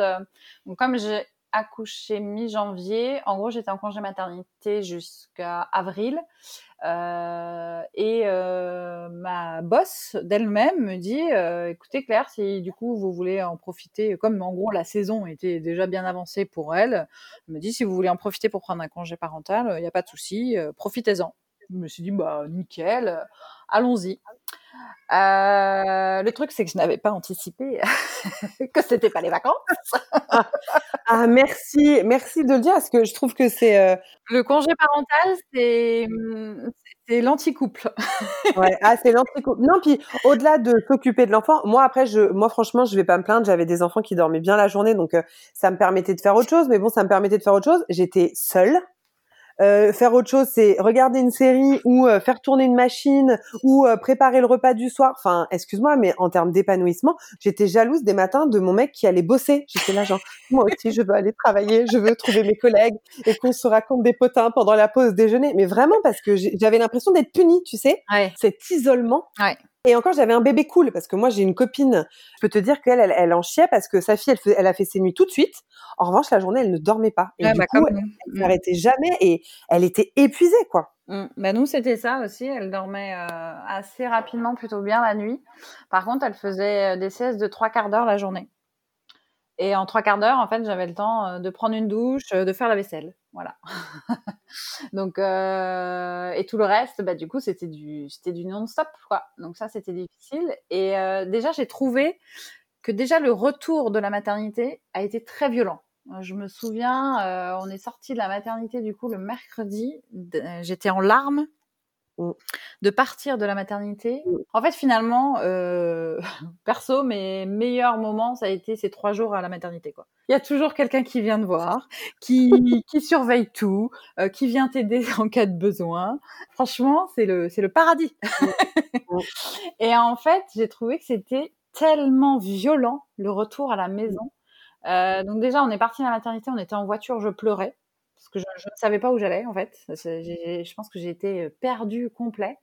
comme j'ai accouché mi-janvier, en gros j'étais en congé maternité jusqu'à avril. Euh, et euh, ma boss d'elle-même me dit euh, écoutez Claire, si du coup vous voulez en profiter, comme en gros la saison était déjà bien avancée pour elle, elle me dit si vous voulez en profiter pour prendre un congé parental, il n'y a pas de souci, profitez-en. Je me suis dit bah nickel, allons-y. Euh, le truc, c'est que je n'avais pas anticipé que c'était pas les vacances. ah, merci, merci de le dire, parce que je trouve que c'est euh, le congé parental, c'est c'est l'anticouple. ouais, ah, c'est l'anticouple. Non, puis au-delà de s'occuper de l'enfant, moi après, je, moi franchement, je vais pas me plaindre. J'avais des enfants qui dormaient bien la journée, donc euh, ça me permettait de faire autre chose. Mais bon, ça me permettait de faire autre chose. J'étais seule. Euh, faire autre chose, c'est regarder une série ou euh, faire tourner une machine ou euh, préparer le repas du soir. Enfin, excuse-moi, mais en termes d'épanouissement, j'étais jalouse des matins de mon mec qui allait bosser. J'étais là genre, moi aussi, je veux aller travailler, je veux trouver mes collègues et qu'on se raconte des potins pendant la pause déjeuner. Mais vraiment parce que j'avais l'impression d'être punie, tu sais, cet isolement. Ouais. Et encore, j'avais un bébé cool parce que moi, j'ai une copine. Je peux te dire qu'elle, elle, en chiait parce que sa fille, elle, elle, a fait ses nuits tout de suite. En revanche, la journée, elle ne dormait pas. Et du bah, coup, elle n'arrêtait jamais et elle était épuisée, quoi. Mmh. Bah nous, c'était ça aussi. Elle dormait euh, assez rapidement, plutôt bien la nuit. Par contre, elle faisait euh, des siestes de trois quarts d'heure la journée. Et en trois quarts d'heure, en fait, j'avais le temps euh, de prendre une douche, de faire la vaisselle. Voilà. Donc euh, et tout le reste, bah du coup c'était du c'était du non-stop quoi. Donc ça c'était difficile. Et euh, déjà j'ai trouvé que déjà le retour de la maternité a été très violent. Je me souviens, euh, on est sorti de la maternité du coup le mercredi. J'étais en larmes Mm. de partir de la maternité. Mm. En fait, finalement, euh, perso, mes meilleurs moments, ça a été ces trois jours à la maternité. Quoi. Il y a toujours quelqu'un qui vient te voir, qui, qui surveille tout, euh, qui vient t'aider en cas de besoin. Franchement, c'est le, c'est le paradis. Mm. Et en fait, j'ai trouvé que c'était tellement violent le retour à la maison. Euh, donc déjà, on est parti à la maternité, on était en voiture, je pleurais parce que je, ne savais pas où j'allais en fait. Je pense que j'ai été perdue complet.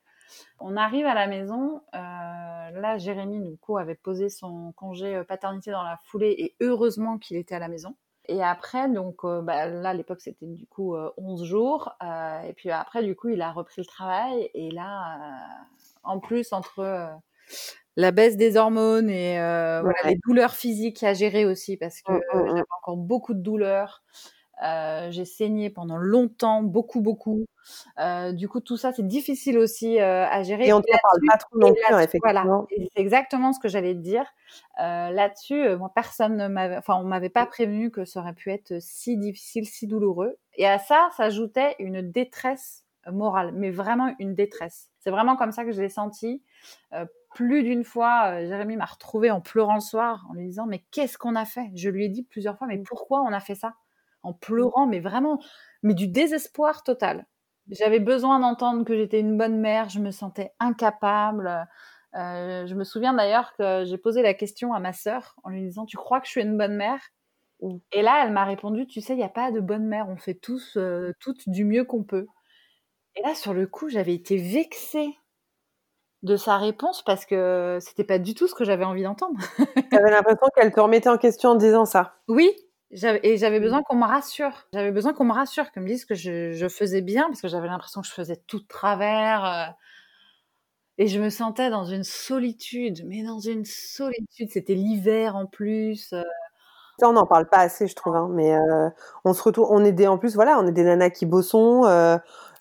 On arrive à la maison. Euh, là, Jérémy, du coup, avait posé son congé euh, paternité dans la foulée et heureusement qu'il était à la maison. Et après, donc euh, bah, là, à l'époque, c'était du coup 11 jours. et puis après, du coup, il a repris le travail. Et là, en plus, entre la baisse des hormones et les douleurs physiques à gérer aussi, parce que mmh, mmh, mmh. j'avais encore beaucoup de douleurs. Euh, j'ai saigné pendant longtemps, beaucoup, beaucoup. Euh, du coup, tout ça, c'est difficile aussi euh, à gérer. Et on ne parle pas trop non plus, hein, effectivement. Voilà, c'est exactement ce que j'allais te dire. Là-dessus, moi, personne ne m'avait, enfin, on m'avait pas prévenu que ça aurait pu être si difficile, si douloureux. Et à ça, s'ajoutait une détresse morale, mais vraiment une détresse. C'est vraiment comme ça que je l'ai senti. plus d'une fois, Jérémy m'a retrouvé en pleurant le soir, en lui disant mais qu'est-ce qu'on a fait? Je lui ai dit plusieurs fois mais mmh. pourquoi on a fait ça? En pleurant, mais vraiment, mais du désespoir total. J'avais besoin d'entendre que j'étais une bonne mère, je me sentais incapable. Euh, je me souviens d'ailleurs que j'ai posé la question à ma sœur en lui disant Tu crois que je suis une bonne mère? Et là, elle m'a répondu Tu sais, il n'y a pas de bonne mère, on fait tous, euh, toutes du mieux qu'on peut. Et là, sur le coup, j'avais été vexée de sa réponse parce que c'était pas du tout ce que j'avais envie d'entendre. J'avais l'impression qu'elle te remettait en question en disant ça. Oui, et j'avais besoin mmh. qu'on me rassure. J'avais besoin qu'on me rassure, qu'on me dise que je, faisais bien, parce que j'avais l'impression que je faisais tout de travers. Euh. et je me sentais dans une solitude, mais dans une solitude. C'était l'hiver en plus. Euh. Ça, on n'en parle pas assez, je trouve. Hein, mais euh, on se retrouve, on est des, en plus, voilà, on est des nanas qui bossons.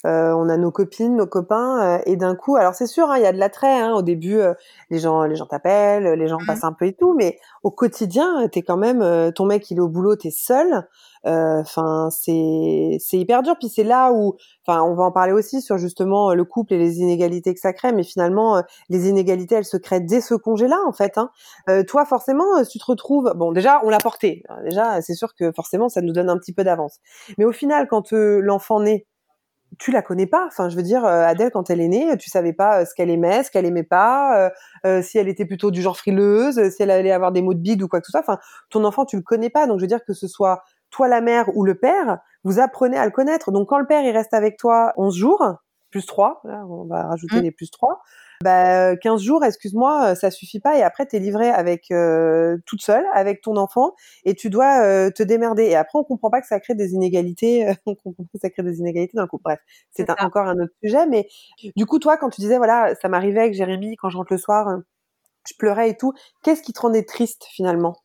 Euh, on a nos copines, nos copains, euh, et d'un coup, alors c'est sûr, hein, il y a de l'attrait. Hein, au début, euh, les gens, les gens t'appellent, les gens mmh. passent un peu et tout, mais au quotidien, t'es quand même, ton mec il est au boulot, t'es seul. Enfin, c'est c'est hyper dur. Puis c'est là où, enfin, on va en parler aussi sur justement le couple et les inégalités que ça crée. Mais finalement, les inégalités, elles se créent dès ce congé-là, en fait. Hein. toi, forcément, tu te retrouves. Bon, déjà, on l'a porté. Déjà, c'est sûr que forcément, ça nous donne un petit peu d'avance. Mais au final, quand l'enfant naît, tu la connais pas. Enfin, je veux dire, euh, Adèle, quand elle est née, tu savais pas euh, ce qu'elle aimait, ce qu'elle aimait pas, euh, si elle était plutôt du genre frileuse, si elle allait avoir des mots de bide ou quoi que ce soit. Enfin, ton enfant, tu le connais pas. Donc, je veux dire que ce soit toi la mère ou le père, vous apprenez à le connaître. Donc, quand le père, il reste avec toi 11 jours, plus 3, là, on va rajouter mmh. les plus 3, bah, 15 jours, excuse-moi, euh, ça suffit pas. Et après, tu es livré avec euh, toute seule, avec ton enfant, et tu dois euh, te démerder. Et après, on comprend pas que ça crée des inégalités. on comprend que ça crée des inégalités dans le couple. Bref, c'est encore un autre sujet. Mais du coup, toi, quand tu disais, voilà, ça m'arrivait avec Jérémy quand je rentre le soir, je pleurais et tout. Qu'est-ce qui te rendait triste finalement?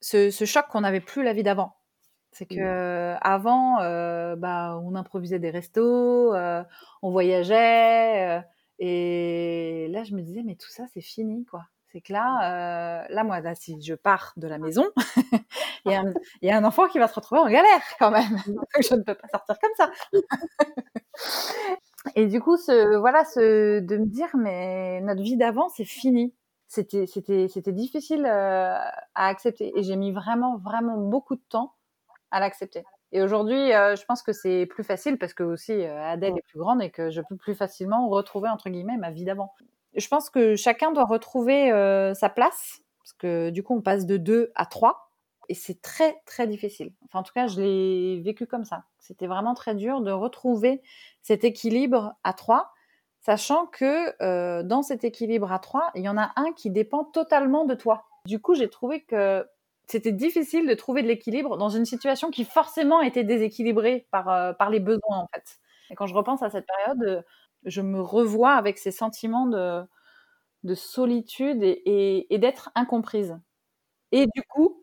Ce, ce choc qu'on n'avait plus la vie d'avant. C'est que mmh. avant, bah, on improvisait des restos, on voyageait, et là, je me disais, mais tout ça, c'est fini, quoi. C'est que là, euh, là, moi, là, si je pars de la maison, il, y a un, enfant qui va se retrouver en galère quand même. je ne peux pas sortir comme ça. et du coup, ce, voilà, ce, de me dire, mais notre vie d'avant, c'est fini. C'était, c'était, c'était difficile euh, à accepter. Et j'ai mis vraiment, vraiment beaucoup de temps à l'accepter. Et aujourd'hui, euh, je pense que c'est plus facile parce que aussi euh, Adèle est plus grande et que je peux plus facilement retrouver entre guillemets ma vie d'avant. Je pense que chacun doit retrouver euh, sa place parce que du coup on passe de 2 à 3 et c'est très très difficile. Enfin en tout cas, je l'ai vécu comme ça. C'était vraiment très dur de retrouver cet équilibre à 3 sachant que dans cet équilibre à 3, il y en a un qui dépend totalement de toi. Du coup, j'ai trouvé que c'était difficile de trouver de l'équilibre dans une situation qui forcément était déséquilibrée par, euh, par les besoins en fait. Et quand je repense à cette période, euh, je me revois avec ces sentiments de, de solitude et, et, d'être incomprise. Et du coup,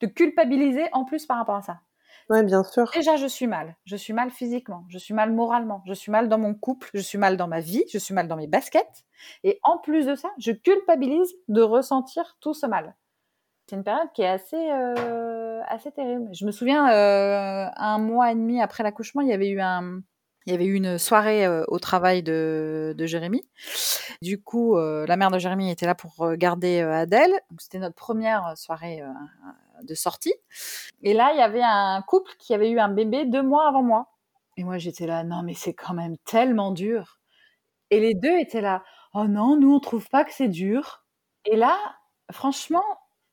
de culpabiliser en plus par rapport à ça. Oui, bien sûr. Déjà, je suis mal. Je suis mal physiquement, je suis mal moralement, je suis mal dans mon couple, je suis mal dans ma vie, je suis mal dans mes baskets. Et en plus de ça, je culpabilise de ressentir tout ce mal c'est une période qui est assez, euh, assez terrible. Je me souviens, euh, un mois et demi après l'accouchement, il y avait eu un, il y avait eu une soirée euh, au travail de, de Jérémy. Du coup, la mère de Jérémy était là pour garder Adèle. C'était notre première soirée de sortie. Et là, il y avait un couple qui avait eu un bébé deux mois avant moi. Et moi, j'étais là, non, mais c'est quand même tellement dur. Et les deux étaient là, oh non, nous, on trouve pas que c'est dur. Et là, franchement,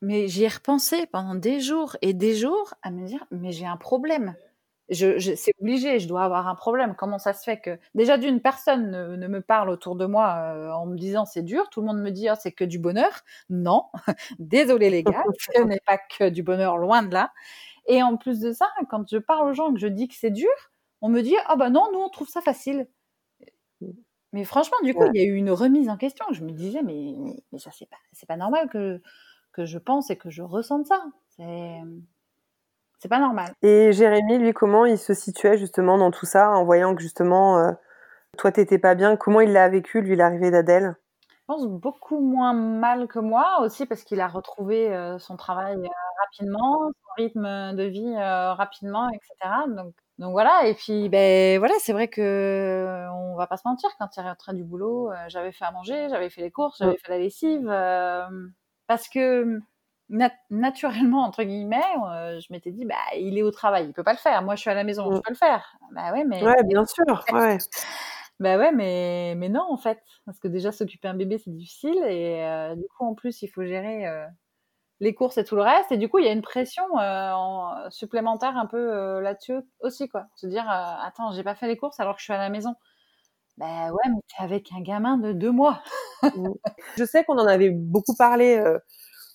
mais j'y ai repensé pendant des jours et des jours à me dire, mais j'ai un problème. Je, c'est obligé, je dois avoir un problème. Comment ça se fait que déjà d'une personne ne, me parle autour de moi euh, en me disant c'est dur, tout le monde me dit oh, c'est que du bonheur. Non, désolé les gars, ce n'est pas que du bonheur, loin de là. Et en plus de ça, quand je parle aux gens que je dis que c'est dur, on me dit ah bah non, nous on trouve ça facile. Mais franchement, du coup, il y a eu une remise en question. Je me disais mais, mais ça c'est pas c'est pas normal que que je pense et que je ressente ça. C'est C'est pas normal. Et Jérémy, lui, comment il se situait justement dans tout ça, en voyant que justement, euh, toi, t'étais pas bien? Comment il l'a vécu, lui, l'arrivée d'Adèle? Je pense beaucoup moins mal que moi, aussi parce qu'il a retrouvé euh, son travail euh, rapidement, son rythme de vie rapidement, etc. Donc, donc voilà. Et puis, ben voilà, c'est vrai que on va pas se mentir. Quand il est rentré du boulot, j'avais fait à manger, j'avais fait les courses, j'avais fait la lessive, parce que naturellement entre guillemets, euh, je m'étais dit bah il est au travail, il peut pas le faire. Moi je suis à la maison, je mmh. peux le faire. Bah ouais, mais ouais, bien sûr, ouais. bah ouais, mais mais non en fait, parce que déjà s'occuper un bébé c'est difficile et euh, du coup en plus il faut gérer euh, les courses et tout le reste et du coup il y a une pression supplémentaire un peu là-dessus aussi quoi. Se dire attends j'ai pas fait les courses alors que je suis à la maison. Bah ouais, mais t'es avec un gamin de deux mois. Je sais qu'on en avait beaucoup parlé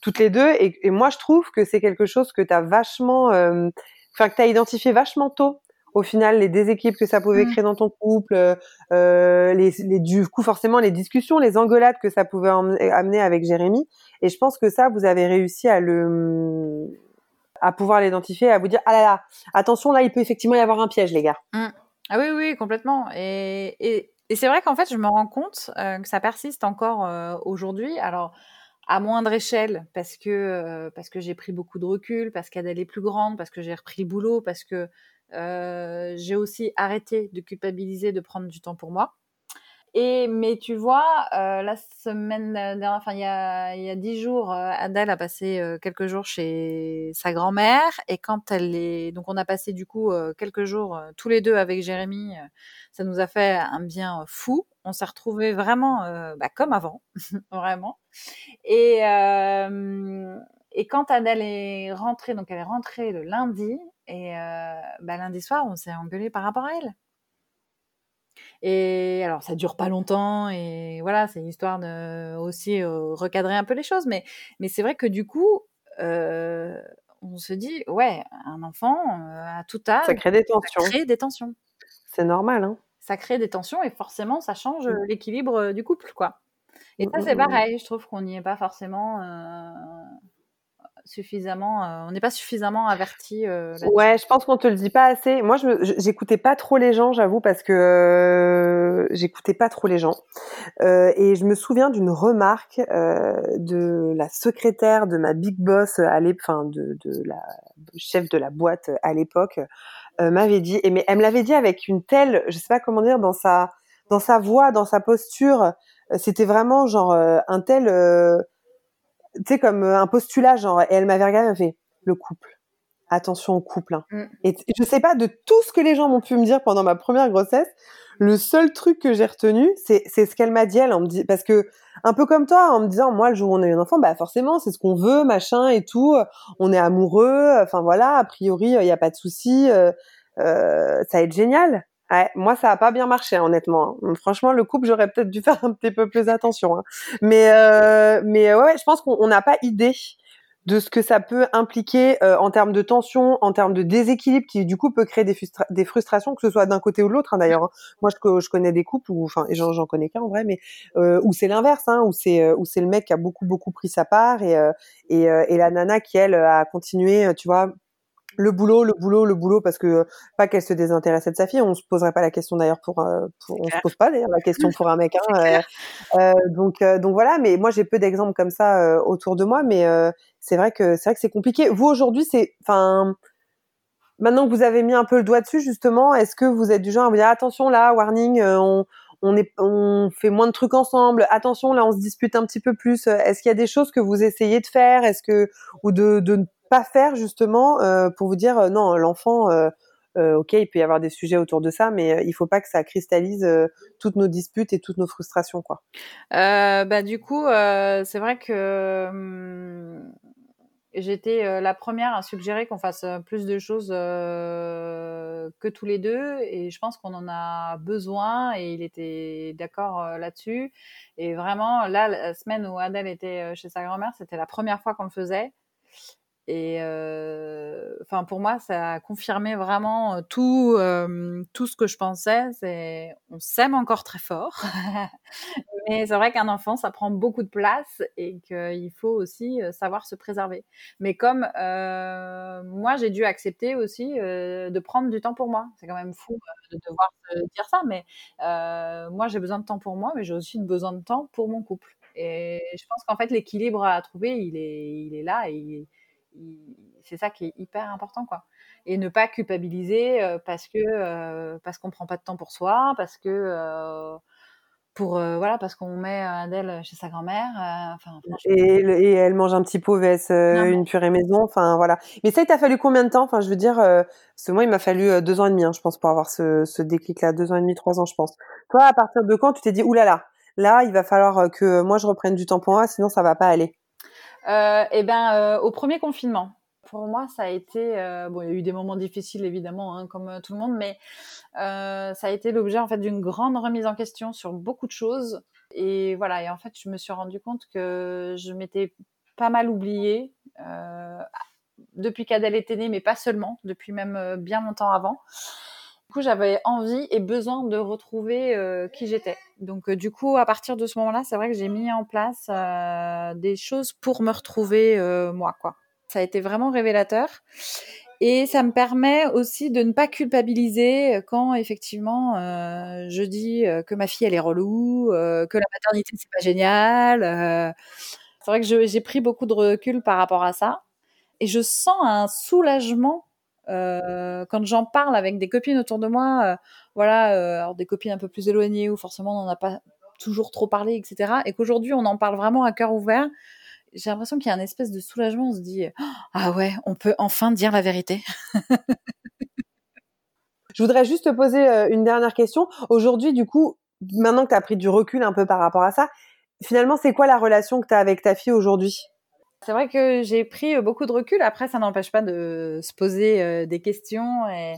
toutes les deux. Et, moi, je trouve que c'est quelque chose que tu as vachement, euh, enfin, que tu as identifié vachement tôt. Au final, les déséquilibres que ça pouvait mmh. créer dans ton couple, euh, euh, les, les, du coup, forcément, les discussions, les engueulades que ça pouvait amener avec Jérémy. Et je pense que ça, vous avez réussi à le, à pouvoir l'identifier, à vous dire, ah là là, attention, là, il peut effectivement y avoir un piège, les gars. Mmh. Ah oui, oui, complètement. Et, c'est vrai qu'en fait, je me rends compte que ça persiste encore aujourd'hui. Alors, à moindre échelle parce que euh, parce que j'ai pris beaucoup de recul, parce qu'elle est plus grande, parce que j'ai repris le boulot, parce que euh, j'ai aussi arrêté de culpabiliser, de prendre du temps pour moi. Et mais tu vois, euh, la semaine dernière, enfin il y a il y a dix jours, euh, Adèle a passé euh, quelques jours chez sa grand-mère et quand elle est donc on a passé du coup quelques jours tous les deux avec Jérémy, ça nous a fait un bien fou. On s'est retrouvés vraiment bah, comme avant, vraiment. Et et quand Adèle est rentrée, donc elle est rentrée le lundi et bah, lundi soir, on s'est engueulé par rapport à elle. Et alors, ça dure pas longtemps, et voilà, c'est une histoire de aussi euh, recadrer un peu les choses. Mais, mais c'est vrai que du coup, euh, on se dit, ouais, un enfant euh, à tout âge, ça crée des tensions. Ça crée des tensions. C'est normal, hein. Ça crée des tensions, et forcément, ça change mmh. l'équilibre du couple, quoi. Et ça, mmh, c'est mmh, pareil. Je trouve qu'on n'y est pas forcément suffisamment, euh, on n'est pas suffisamment averti. Euh, ouais, je pense qu'on te le dit pas assez. Moi, j'écoutais pas trop les gens, j'avoue, parce que euh, j'écoutais pas trop les gens. et je me souviens d'une remarque de la secrétaire de ma big boss à enfin de, de la chef de la boîte à l'époque, m'avait dit. Et mais elle me l'avait dit avec une telle, je sais pas comment dire, dans sa dans sa voix, dans sa posture. C'était vraiment genre un tel tu sais, comme euh, un postulat, genre, et elle m'avait regardé, elle m'a fait, le couple. Attention au couple. Hein. Mm. Et je sais pas de tout ce que les gens m'ont pu me dire pendant ma première grossesse, le seul truc que j'ai retenu, c'est ce qu'elle m'a dit elle, en me dit, parce que un peu comme toi, en me disant moi le jour où on a eu un enfant, bah forcément c'est ce qu'on veut, machin et tout, on est amoureux, enfin voilà, a priori il y a pas de souci, euh, euh, ça va être génial. Ouais, moi, ça a pas bien marché, honnêtement. Franchement, le couple, j'aurais peut-être dû faire un petit peu plus attention. Hein. Mais, euh, mais ouais, je pense qu'on n'a pas idée de ce que ça peut impliquer euh, en termes de tension, en termes de déséquilibre, qui du coup peut créer des, des frustrations, que ce soit d'un côté ou de l'autre. Hein, D'ailleurs, hein. moi, je, je, connais des couples où, enfin, j'en connais qu'un en vrai, mais euh, où c'est l'inverse, hein, où c'est euh, où c'est le mec qui a beaucoup beaucoup pris sa part et euh, et, et la nana qui elle a continué, tu vois, le boulot, le boulot, le boulot, parce que pas qu'elle se désintéressait de sa fille, on se poserait pas la question d'ailleurs pour, euh, on se pose pas d'ailleurs la question pour un mec. Hein, euh, euh, donc donc voilà, mais moi j'ai peu d'exemples comme ça autour de moi, mais c'est vrai que c'est vrai que c'est compliqué. Vous aujourd'hui, c'est, enfin, maintenant que vous avez mis un peu le doigt dessus justement, est-ce que vous êtes du genre à vous dire attention là, warning, on on, est, on fait moins de trucs ensemble. Attention, là, on se dispute un petit peu plus. Est-ce qu'il y a des choses que vous essayez de faire? Est-ce que ou de, de pas faire justement euh, pour vous dire euh, non, l'enfant, euh, ok, il peut y avoir des sujets autour de ça, mais il faut pas que ça cristallise toutes nos disputes et toutes nos frustrations, quoi. bah du coup, c'est vrai que hum, j'étais la première à suggérer qu'on fasse plus de choses que tous les deux et je pense qu'on en a besoin et il était d'accord là-dessus et vraiment là la semaine où Adèle était chez sa grand-mère c'était la première fois qu'on le faisait Et euh, enfin, pour moi, ça a confirmé vraiment euh, tout, euh, tout ce que je pensais. C'est, on s'aime encore très fort, mais c'est vrai qu'un enfant, ça prend beaucoup de place et qu'il faut aussi savoir se préserver. Mais comme moi, j'ai dû accepter aussi de prendre du temps pour moi. C'est quand même fou de devoir dire ça, mais moi, j'ai besoin de temps pour moi, mais j'ai aussi besoin de temps pour mon couple. Et je pense qu'en fait, l'équilibre à trouver, il est, il est là et c'est ça qui est hyper important, quoi. Et ne pas culpabiliser euh, parce que euh, parce qu'on prend pas de temps pour soi, parce que euh, pour voilà parce qu'on met Adèle chez sa grand-mère. et, et, elle mange un petit pot vs une purée maison. Enfin voilà. Mais ça, il t'a fallu combien de temps? Enfin, je veux dire, ce mois, il m'a fallu deux ans et demi, hein, je pense, pour avoir ce, ce déclic-là, deux ans et demi, trois ans, je pense. Toi, à partir de quand tu t'es dit, oulala, là, là, il va falloir que moi je reprenne du temps pour moi, sinon ça va pas aller. Euh, eh ben, euh, au premier confinement. Pour moi, ça a été euh, bon. Il y a eu des moments difficiles évidemment, hein, comme tout le monde, mais ça a été l'objet en fait d'une grande remise en question sur beaucoup de choses. Et voilà. Et en fait, je me suis rendu compte que je m'étais pas mal oubliée depuis qu'Adèle était née, mais pas seulement, depuis même bien longtemps avant. Du coup, j'avais envie et besoin de retrouver euh, qui j'étais. Donc, euh, du coup, à partir de ce moment-là, c'est vrai que j'ai mis en place euh, des choses pour me retrouver moi. Ça a été vraiment révélateur. Et ça me permet aussi de ne pas culpabiliser quand effectivement je dis que ma fille elle est relou, que la maternité c'est pas génial. c'est vrai que j'ai pris beaucoup de recul par rapport à ça, et je sens un soulagement euh, quand j'en parle avec des copines autour de moi, euh, voilà, euh, des copines un peu plus éloignées où forcément on n'en a pas toujours trop parlé, etc. Et qu'aujourd'hui on en parle vraiment à cœur ouvert, j'ai l'impression qu'il y a un espèce de soulagement. On se dit ah ouais, on peut enfin dire la vérité. Je voudrais juste te poser une dernière question. Aujourd'hui, du coup, maintenant que tu as pris du recul un peu par rapport à ça, finalement, c'est quoi la relation que tu as avec ta fille aujourd'hui? C'est vrai que j'ai pris euh, beaucoup de recul. Après, ça n'empêche pas de se poser euh, des questions et,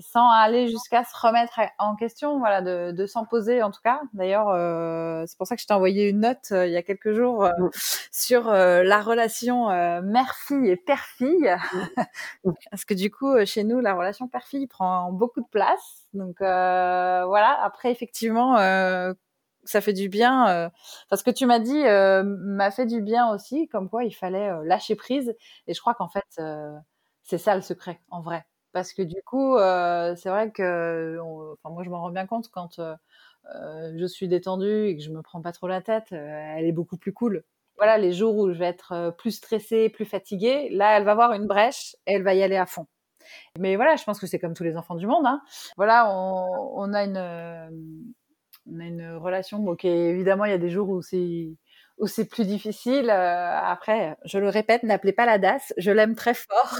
sans aller jusqu'à se remettre en question, voilà, de, s'en poser en tout cas. D'ailleurs, euh, c'est pour ça que je t'ai envoyé une note il y a quelques jours mmh. sur la relation mère-fille et père-fille, mmh. parce que du coup, chez nous, la relation père-fille prend beaucoup de place. Donc voilà. Après, effectivement, ça fait du bien. Euh, parce que tu m'as dit euh, m'a fait du bien aussi, comme quoi il fallait euh, lâcher prise. Et je crois qu'en fait, c'est ça le secret, en vrai. Parce que du coup, c'est vrai que, enfin moi je m'en rends bien compte quand je suis détendue et que je me prends pas trop la tête, elle est beaucoup plus cool. Voilà, les jours où je vais être plus stressée, plus fatiguée, là elle va voir une brèche et elle va y aller à fond. Mais voilà, je pense que c'est comme tous les enfants du monde. Hein. Voilà, on, on a une on a une relation. Bon, évidemment, il y a des jours où c'est où c'est plus difficile. Euh, après, je le répète, n'appelez pas la DAS. Je l'aime très fort.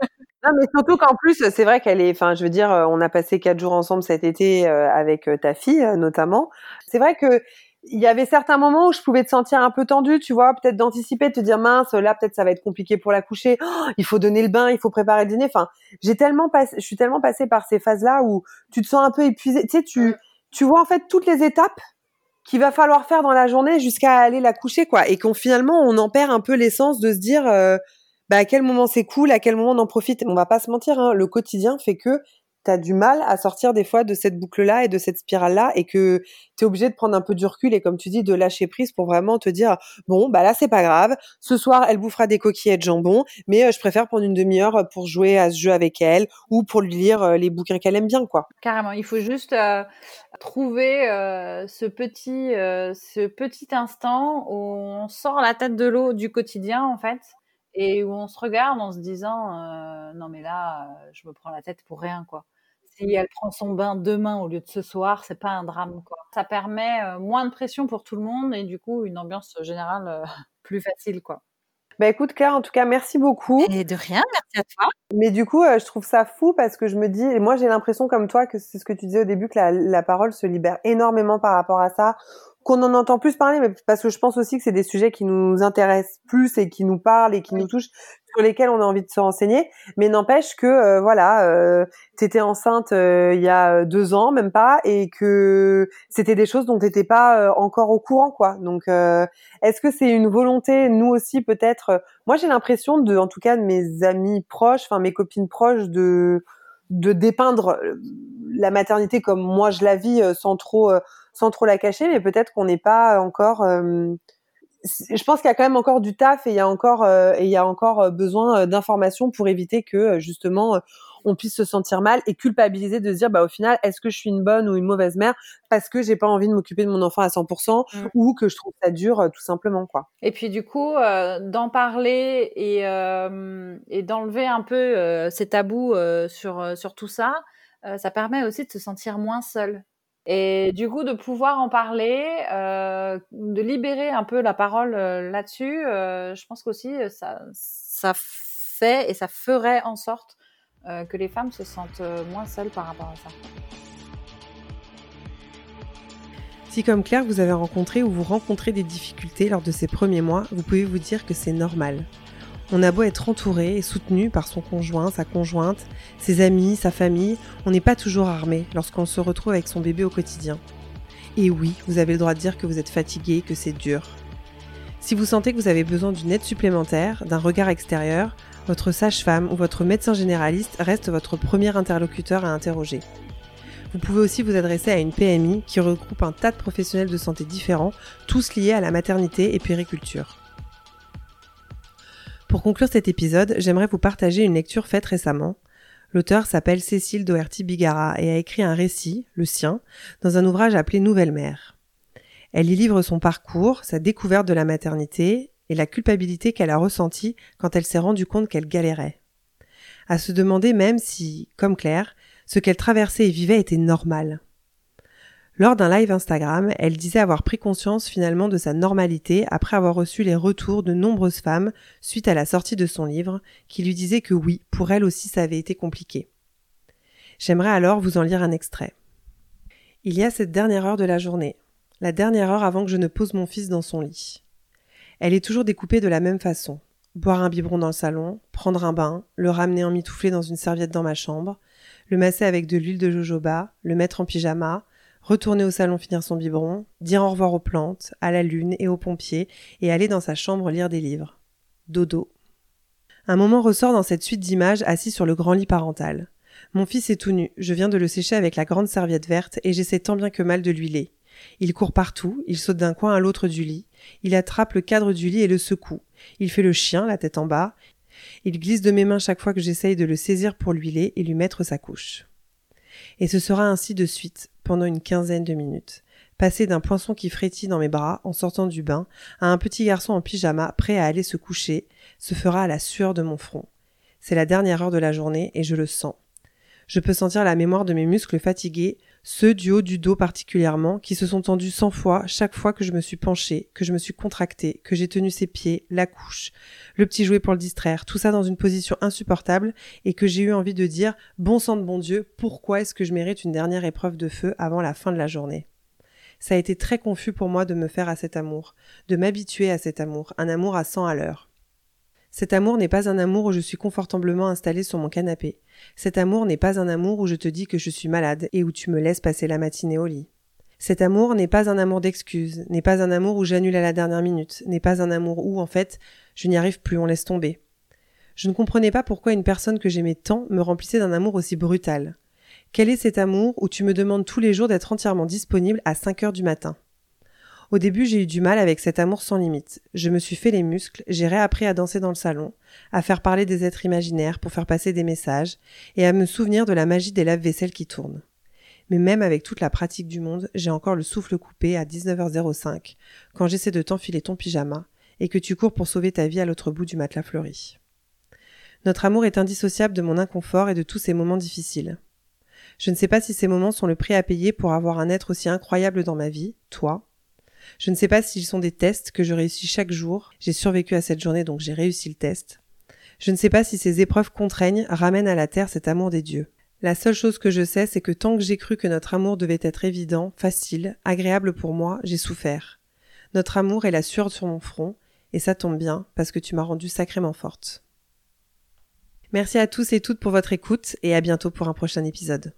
non, mais surtout qu'en plus, c'est vrai qu'elle est. Enfin, je veux dire, on a passé quatre jours ensemble cet été euh, avec euh, ta fille, notamment. C'est vrai que il y avait certains moments où je pouvais te sentir un peu tendue, tu vois, peut-être d'anticiper, de te dire mince, là peut-être ça va être compliqué pour la coucher. Oh, il faut donner le bain, il faut préparer le dîner. Enfin, j'ai tellement passé, je suis tellement passée par ces phases-là où tu te sens un peu épuisée. Tu sais, tu tu vois en fait toutes les étapes qu'il va falloir faire dans la journée jusqu'à aller la coucher quoi. Et qu'on finalement on en perd un peu l'essence de se dire euh, bah à quel moment c'est cool à quel moment on en profite. On va pas se mentir hein, le quotidien fait que tu as du mal à sortir des fois de cette boucle-là et de cette spirale-là et que tu es obligé de prendre un peu du recul et comme tu dis de lâcher prise pour vraiment te dire bon bah là c'est pas grave, ce soir elle bouffera des coquillettes jambon, mais euh, je préfère prendre une demi-heure pour jouer à ce jeu avec elle ou pour lui lire euh, les bouquins qu'elle aime bien quoi. Carrément, il faut juste euh, trouver ce petit ce petit instant où on sort la tête de l'eau du quotidien en fait et où on se regarde en se disant non mais là je me prends la tête pour rien quoi si elle prend son bain demain au lieu de ce soir, c'est pas un drame. Quoi. Ça permet euh, moins de pression pour tout le monde et du coup une ambiance générale euh, plus facile. quoi. Bah écoute Claire, en tout cas merci beaucoup. Et de rien, merci à toi. Mais du coup, euh, je trouve ça fou parce que je me dis, et moi j'ai l'impression comme toi que c'est ce que tu disais au début que la, la parole se libère énormément par rapport à ça qu'on en entend plus parler, mais parce que je pense aussi que c'est des sujets qui nous intéressent plus et qui nous parlent et qui nous touchent sur lesquels on a envie de se renseigner, mais n'empêche que euh, voilà, euh, t'étais enceinte euh, il y a deux ans, même pas, et que c'était des choses dont t'étais pas encore au courant, quoi. Donc, est-ce que c'est une volonté, nous aussi peut-être? Moi, j'ai l'impression de, en tout cas, de mes amis proches, enfin mes copines proches, de de dépeindre la maternité comme moi je la vis sans trop sans trop la cacher, mais peut-être qu'on n'est pas encore je pense qu'il y a quand même encore du taf et il y a encore euh, et il y a encore euh, besoin euh, d'informations pour éviter que justement on puisse se sentir mal et culpabiliser de se dire bah au final est-ce que je suis une bonne ou une mauvaise mère parce que j'ai pas envie de m'occuper de mon enfant à 100% mmh. ou que je trouve ça dur tout simplement quoi. Et puis du coup d'en parler et et d'enlever un peu ces tabous sur sur tout ça ça permet aussi de se sentir moins seule et du coup, de pouvoir en parler, euh, de libérer un peu la parole euh, là-dessus, euh, je pense qu'aussi ça, ça fait et ça ferait en sorte que les femmes se sentent moins seules par rapport à ça. Si comme Claire, vous avez rencontré ou vous rencontrez des difficultés lors de ces premiers mois, vous pouvez vous dire que c'est normal. On a beau être entouré et soutenu par son conjoint, sa conjointe, ses amis, sa famille, on n'est pas toujours armé lorsqu'on se retrouve avec son bébé au quotidien. Et oui, vous avez le droit de dire que vous êtes fatigué, que c'est dur. Si vous sentez que vous avez besoin d'une aide supplémentaire, d'un regard extérieur, votre sage-femme ou votre médecin généraliste reste votre premier interlocuteur à interroger. Vous pouvez aussi vous adresser à une PMI qui regroupe un tas de professionnels de santé différents, tous liés à la maternité et périculture. Pour conclure cet épisode, j'aimerais vous partager une lecture faite récemment. L'auteur s'appelle Cécile Doherty Bigara et a écrit un récit, le sien, dans un ouvrage appelé Nouvelle mère. Elle y livre son parcours, sa découverte de la maternité et la culpabilité qu'elle a ressentie quand elle s'est rendue compte qu'elle galérait. À se demander même si, comme Claire, ce qu'elle traversait et vivait était normal. Lors d'un live Instagram, elle disait avoir pris conscience finalement de sa normalité après avoir reçu les retours de nombreuses femmes suite à la sortie de son livre, qui lui disaient que oui, pour elle aussi ça avait été compliqué. J'aimerais alors vous en lire un extrait. Il y a cette dernière heure de la journée, la dernière heure avant que je ne pose mon fils dans son lit. Elle est toujours découpée de la même façon. Boire un biberon dans le salon, prendre un bain, le ramener en mitouflé dans une serviette dans ma chambre, le masser avec de l'huile de jojoba, le mettre en pyjama, retourner au salon finir son biberon, dire au revoir aux plantes, à la lune et aux pompiers, et aller dans sa chambre lire des livres. Dodo. Un moment ressort dans cette suite d'images assis sur le grand lit parental. Mon fils est tout nu, je viens de le sécher avec la grande serviette verte et j'essaie tant bien que mal de l'huiler. Il court partout, il saute d'un coin à l'autre du lit, il attrape le cadre du lit et le secoue. Il fait le chien, la tête en bas. Il glisse de mes mains chaque fois que j'essaye de le saisir pour l'huiler et lui mettre sa couche. Et ce sera ainsi de suite, pendant une quinzaine de minutes. Passer d'un poinçon qui frétille dans mes bras en sortant du bain à un petit garçon en pyjama prêt à aller se coucher se fera à la sueur de mon front. C'est la dernière heure de la journée et je le sens. Je peux sentir la mémoire de mes muscles fatigués, ceux du haut du dos particulièrement, qui se sont tendus cent fois chaque fois que je me suis penchée, que je me suis contractée, que j'ai tenu ses pieds, la couche, le petit jouet pour le distraire, tout ça dans une position insupportable, et que j'ai eu envie de dire, bon sang de bon Dieu, pourquoi est-ce que je mérite une dernière épreuve de feu avant la fin de la journée? Ça a été très confus pour moi de me faire à cet amour, de m'habituer à cet amour, un amour à cent à l'heure. Cet amour n'est pas un amour où je suis confortablement installée sur mon canapé. Cet amour n'est pas un amour où je te dis que je suis malade et où tu me laisses passer la matinée au lit. Cet amour n'est pas un amour d'excuses, n'est pas un amour où j'annule à la dernière minute, n'est pas un amour où, en fait, je n'y arrive plus, on laisse tomber. Je ne comprenais pas pourquoi une personne que j'aimais tant me remplissait d'un amour aussi brutal. Quel est cet amour où tu me demandes tous les jours d'être entièrement disponible à 5 heures du matin? Au début, j'ai eu du mal avec cet amour sans limite. Je me suis fait les muscles, j'ai réappris à danser dans le salon, à faire parler des êtres imaginaires pour faire passer des messages, et à me souvenir de la magie des lave-vaisselles qui tournent. Mais même avec toute la pratique du monde, j'ai encore le souffle coupé à 19h05, quand j'essaie de t'enfiler ton pyjama, et que tu cours pour sauver ta vie à l'autre bout du matelas fleuri. Notre amour est indissociable de mon inconfort et de tous ces moments difficiles. Je ne sais pas si ces moments sont le prix à payer pour avoir un être aussi incroyable dans ma vie, toi, je ne sais pas s'ils sont des tests que je réussis chaque jour. J'ai survécu à cette journée, donc j'ai réussi le test. Je ne sais pas si ces épreuves contraignent, ramènent à la terre cet amour des dieux. La seule chose que je sais, c'est que tant que j'ai cru que notre amour devait être évident, facile, agréable pour moi, j'ai souffert. Notre amour est la sueur sur mon front, et ça tombe bien, parce que tu m'as rendue sacrément forte. Merci à tous et toutes pour votre écoute et à bientôt pour un prochain épisode.